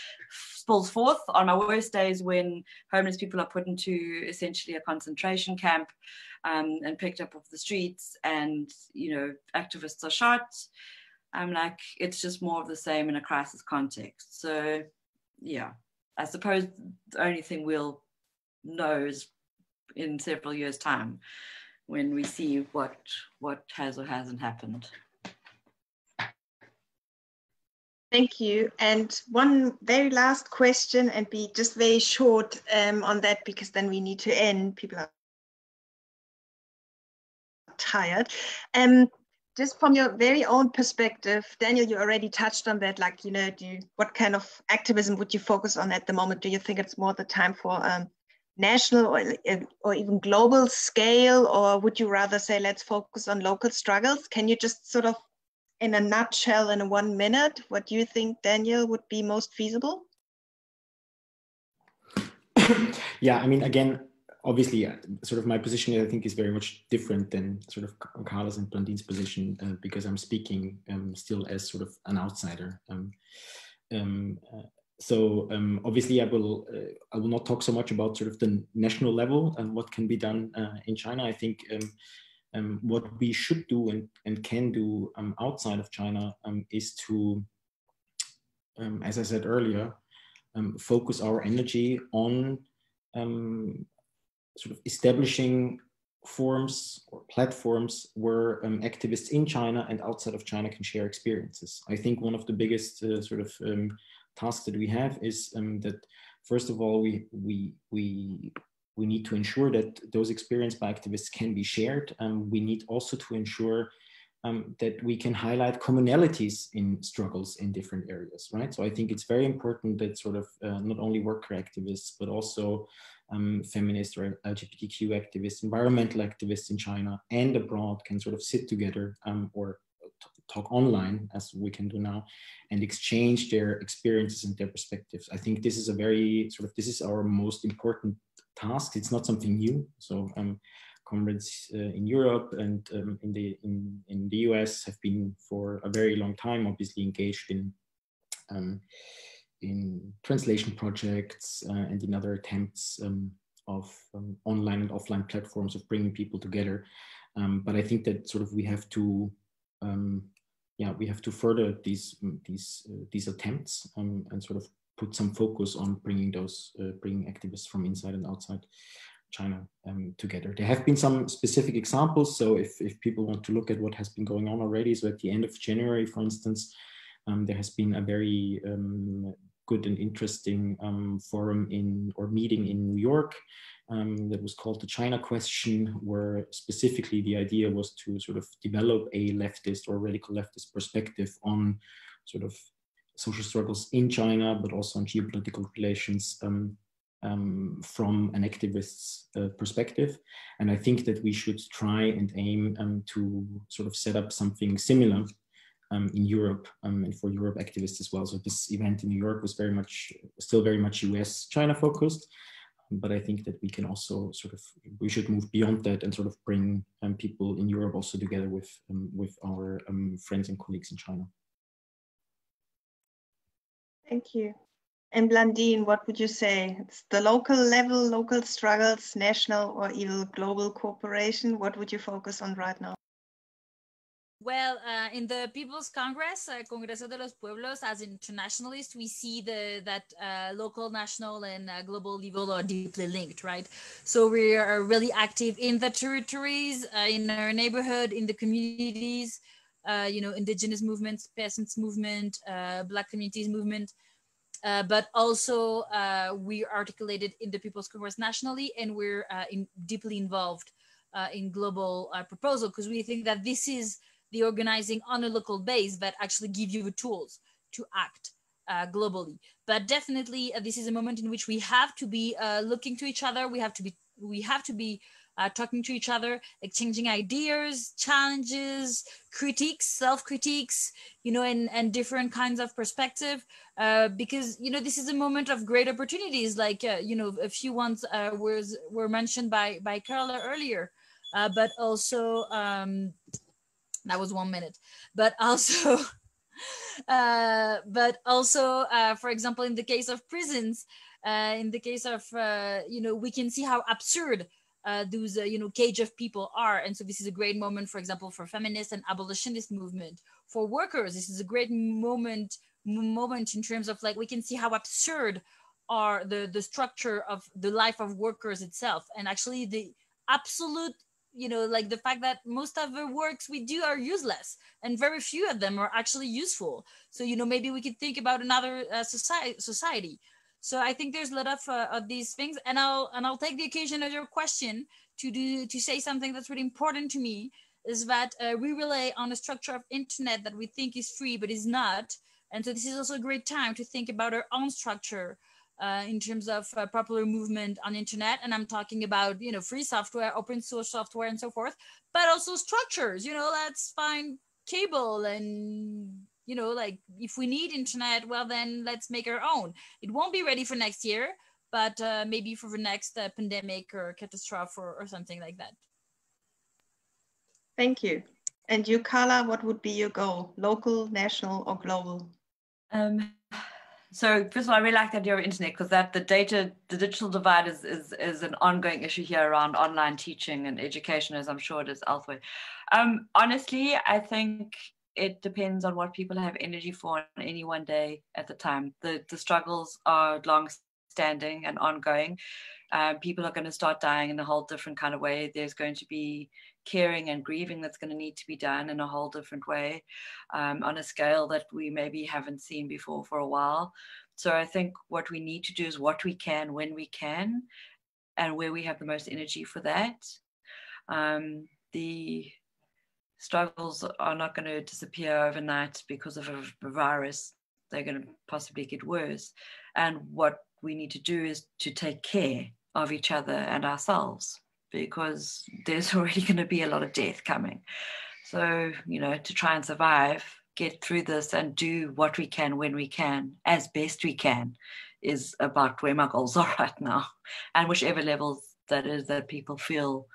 spills forth on my worst days when homeless people are put into essentially a concentration camp um, and picked up off the streets and you know activists are shot. I'm like it's just more of the same in a crisis context. So yeah, I suppose the only thing we'll know is in several years' time when we see what what has or hasn't happened. Thank you. And one very last question, and be just very short um, on that because then we need to end. People are tired. Um, just from your very own perspective, Daniel, you already touched on that. Like, you know, do you, what kind of activism would you focus on at the moment? Do you think it's more the time for um, national or, or even global scale, or would you rather say let's focus on local struggles? Can you just sort of, in a nutshell, in one minute, what do you think, Daniel, would be most feasible? yeah, I mean, again, obviously uh, sort of my position I think is very much different than sort of Carla's and Blandine's position uh, because I'm speaking um, still as sort of an outsider. Um, um, uh, so um, obviously I will uh, I will not talk so much about sort of the national level and what can be done uh, in China. I think um, um, what we should do and, and can do outside of China is to, as I said earlier, focus our energy on um, sort of establishing forums or platforms where um, activists in China and outside of China can share experiences. I think one of the biggest uh, sort of um, tasks that we have is um, that first of all we we we we need to ensure that those experiences by activists can be shared. Um, we need also to ensure um, that we can highlight commonalities in struggles in different areas, right? So I think it's very important that sort of uh, not only worker activists, but also um, feminist or LGBTQ activists, environmental activists in China and abroad can sort of sit together um, or talk online as we can do now and exchange their experiences and their perspectives. I think this is a very sort of, this is our most important task. It's not something new. So um, comrades uh, in Europe and um, in the in, in the US have been for a very long time obviously engaged in um, in translation projects uh, and in other attempts um, of um, online and offline platforms of bringing people together. Um, but I think that sort of we have to um, yeah we have to further these these uh, these attempts and sort of put some focus on bringing those uh, bringing activists from inside and outside China um, together. There have been some specific examples. So if, if people want to look at what has been going on already, so at the end of January, for instance, um, there has been a very um, good and interesting um, forum in or meeting in New York um, that was called the China Question, where specifically the idea was to sort of develop a leftist or radical leftist perspective on sort of social struggles in China, but also on geopolitical relations um, um, from an activist's uh, perspective. And I think that we should try and aim um, to sort of set up something similar um, in Europe um, and for Europe activists as well. So this event in New York was very much, still very much US China focused. But I think that we can also sort of, we should move beyond that and sort of bring um, people in Europe also together with, um, with our friends and colleagues in China. Thank you. And Blandine, what would you say? It's the local level, local struggles, national or even global cooperation. What would you focus on right now? Well, uh, in the People's Congress, uh, Congreso de los Pueblos, as internationalists, we see the that uh, local, national, and uh, global level are deeply linked, right? So we are really active in the territories, uh, in our neighborhood, in the communities, uh, you know, indigenous movements, peasants movement, Black communities movement, uh, but also uh, we articulated in the People's Congress nationally, and we're uh, in, deeply involved in global proposal because we think that this is the organizing on a local base that actually give you the tools to act globally. But definitely, this is a moment in which we have to be looking to each other. We have to be we have to be uh, talking to each other, exchanging ideas, challenges, critiques, self-critiques, you know, and, and different kinds of perspective. Uh, because you know this is a moment of great opportunities. Like uh, you know, a few ones uh, was were mentioned by by Carla earlier, uh, but also um, that was one minute. But also. Uh, but also, for example, in the case of prisons, in the case of you know, we can see how absurd uh, those uh, you know cage of people are and so this is a great moment for example for feminist and abolitionist movement for workers this is a great moment moment in terms of like we can see how absurd are the the structure of the life of workers itself and actually the absolute you know like the fact that most of the works we do are useless and very few of them are actually useful. So you know maybe we could think about another uh, society society. So I think there's a lot of, uh, of these things, and I'll and I'll take the occasion of your question to do to say something that's really important to me is that uh, we rely on a structure of internet that we think is free but is not, and so this is also a great time to think about our own structure uh, in terms of uh, popular movement on internet. And i'm talking about you know free software open source software and so forth but also structures you know let's find cable and you know like if we need internet well then let's make our own. It won't be ready for next year but uh, maybe for the next uh, pandemic or catastrophe or, or something like that. Thank you. And you carla what would be your goal local national or global? Um, so first of all, I really like the idea of internet because that the data, the digital divide is, is is an ongoing issue here around online teaching and education, as I'm sure it is elsewhere. Um, honestly, I think it depends on what people have energy for on any one day at the time. The the struggles are long standing and ongoing. Um, people are going to start dying in a whole different kind of way. There's going to be caring and grieving that's going to need to be done in a whole different way, um, on a scale that we maybe haven't seen before for a while. So I think what we need to do is what we can when we can, and where we have the most energy for that. Um, the struggles are not going to disappear overnight because of a, virus. They're going to possibly get worse. And what we need to do is to take care of each other and ourselves because there's already going to be a lot of death coming. So, you know, to try and survive, get through this and do what we can when we can, as best we can, is about where my goals are right now. And whichever levels that is that people feel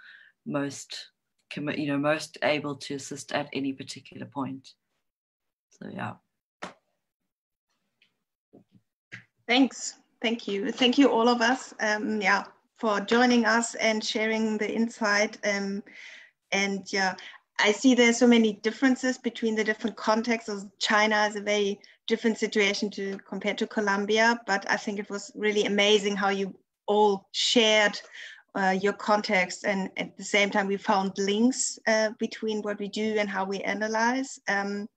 most you know most able to assist at any particular point. So yeah. Thanks. Thank you. Thank you all of us. Um yeah for joining us and sharing the insight um and yeah i see there's so many differences between the different contexts. Of china is a very different situation to compared to colombia but i think it was really amazing how you all shared uh, your context and at the same time we found links uh, between what we do and how we analyze. Um,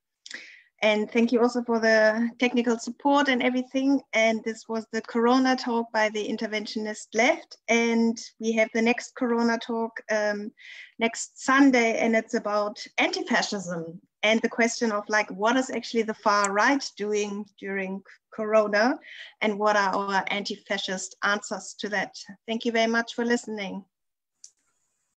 and thank you also for the technical support and everything. And this was the corona talk by the interventionist left. And we have the next corona talk um, next sunday and it's about anti-fascism and the question of like what is actually the far right doing during corona and what are our anti-fascist answers to that? Thank you very much for listening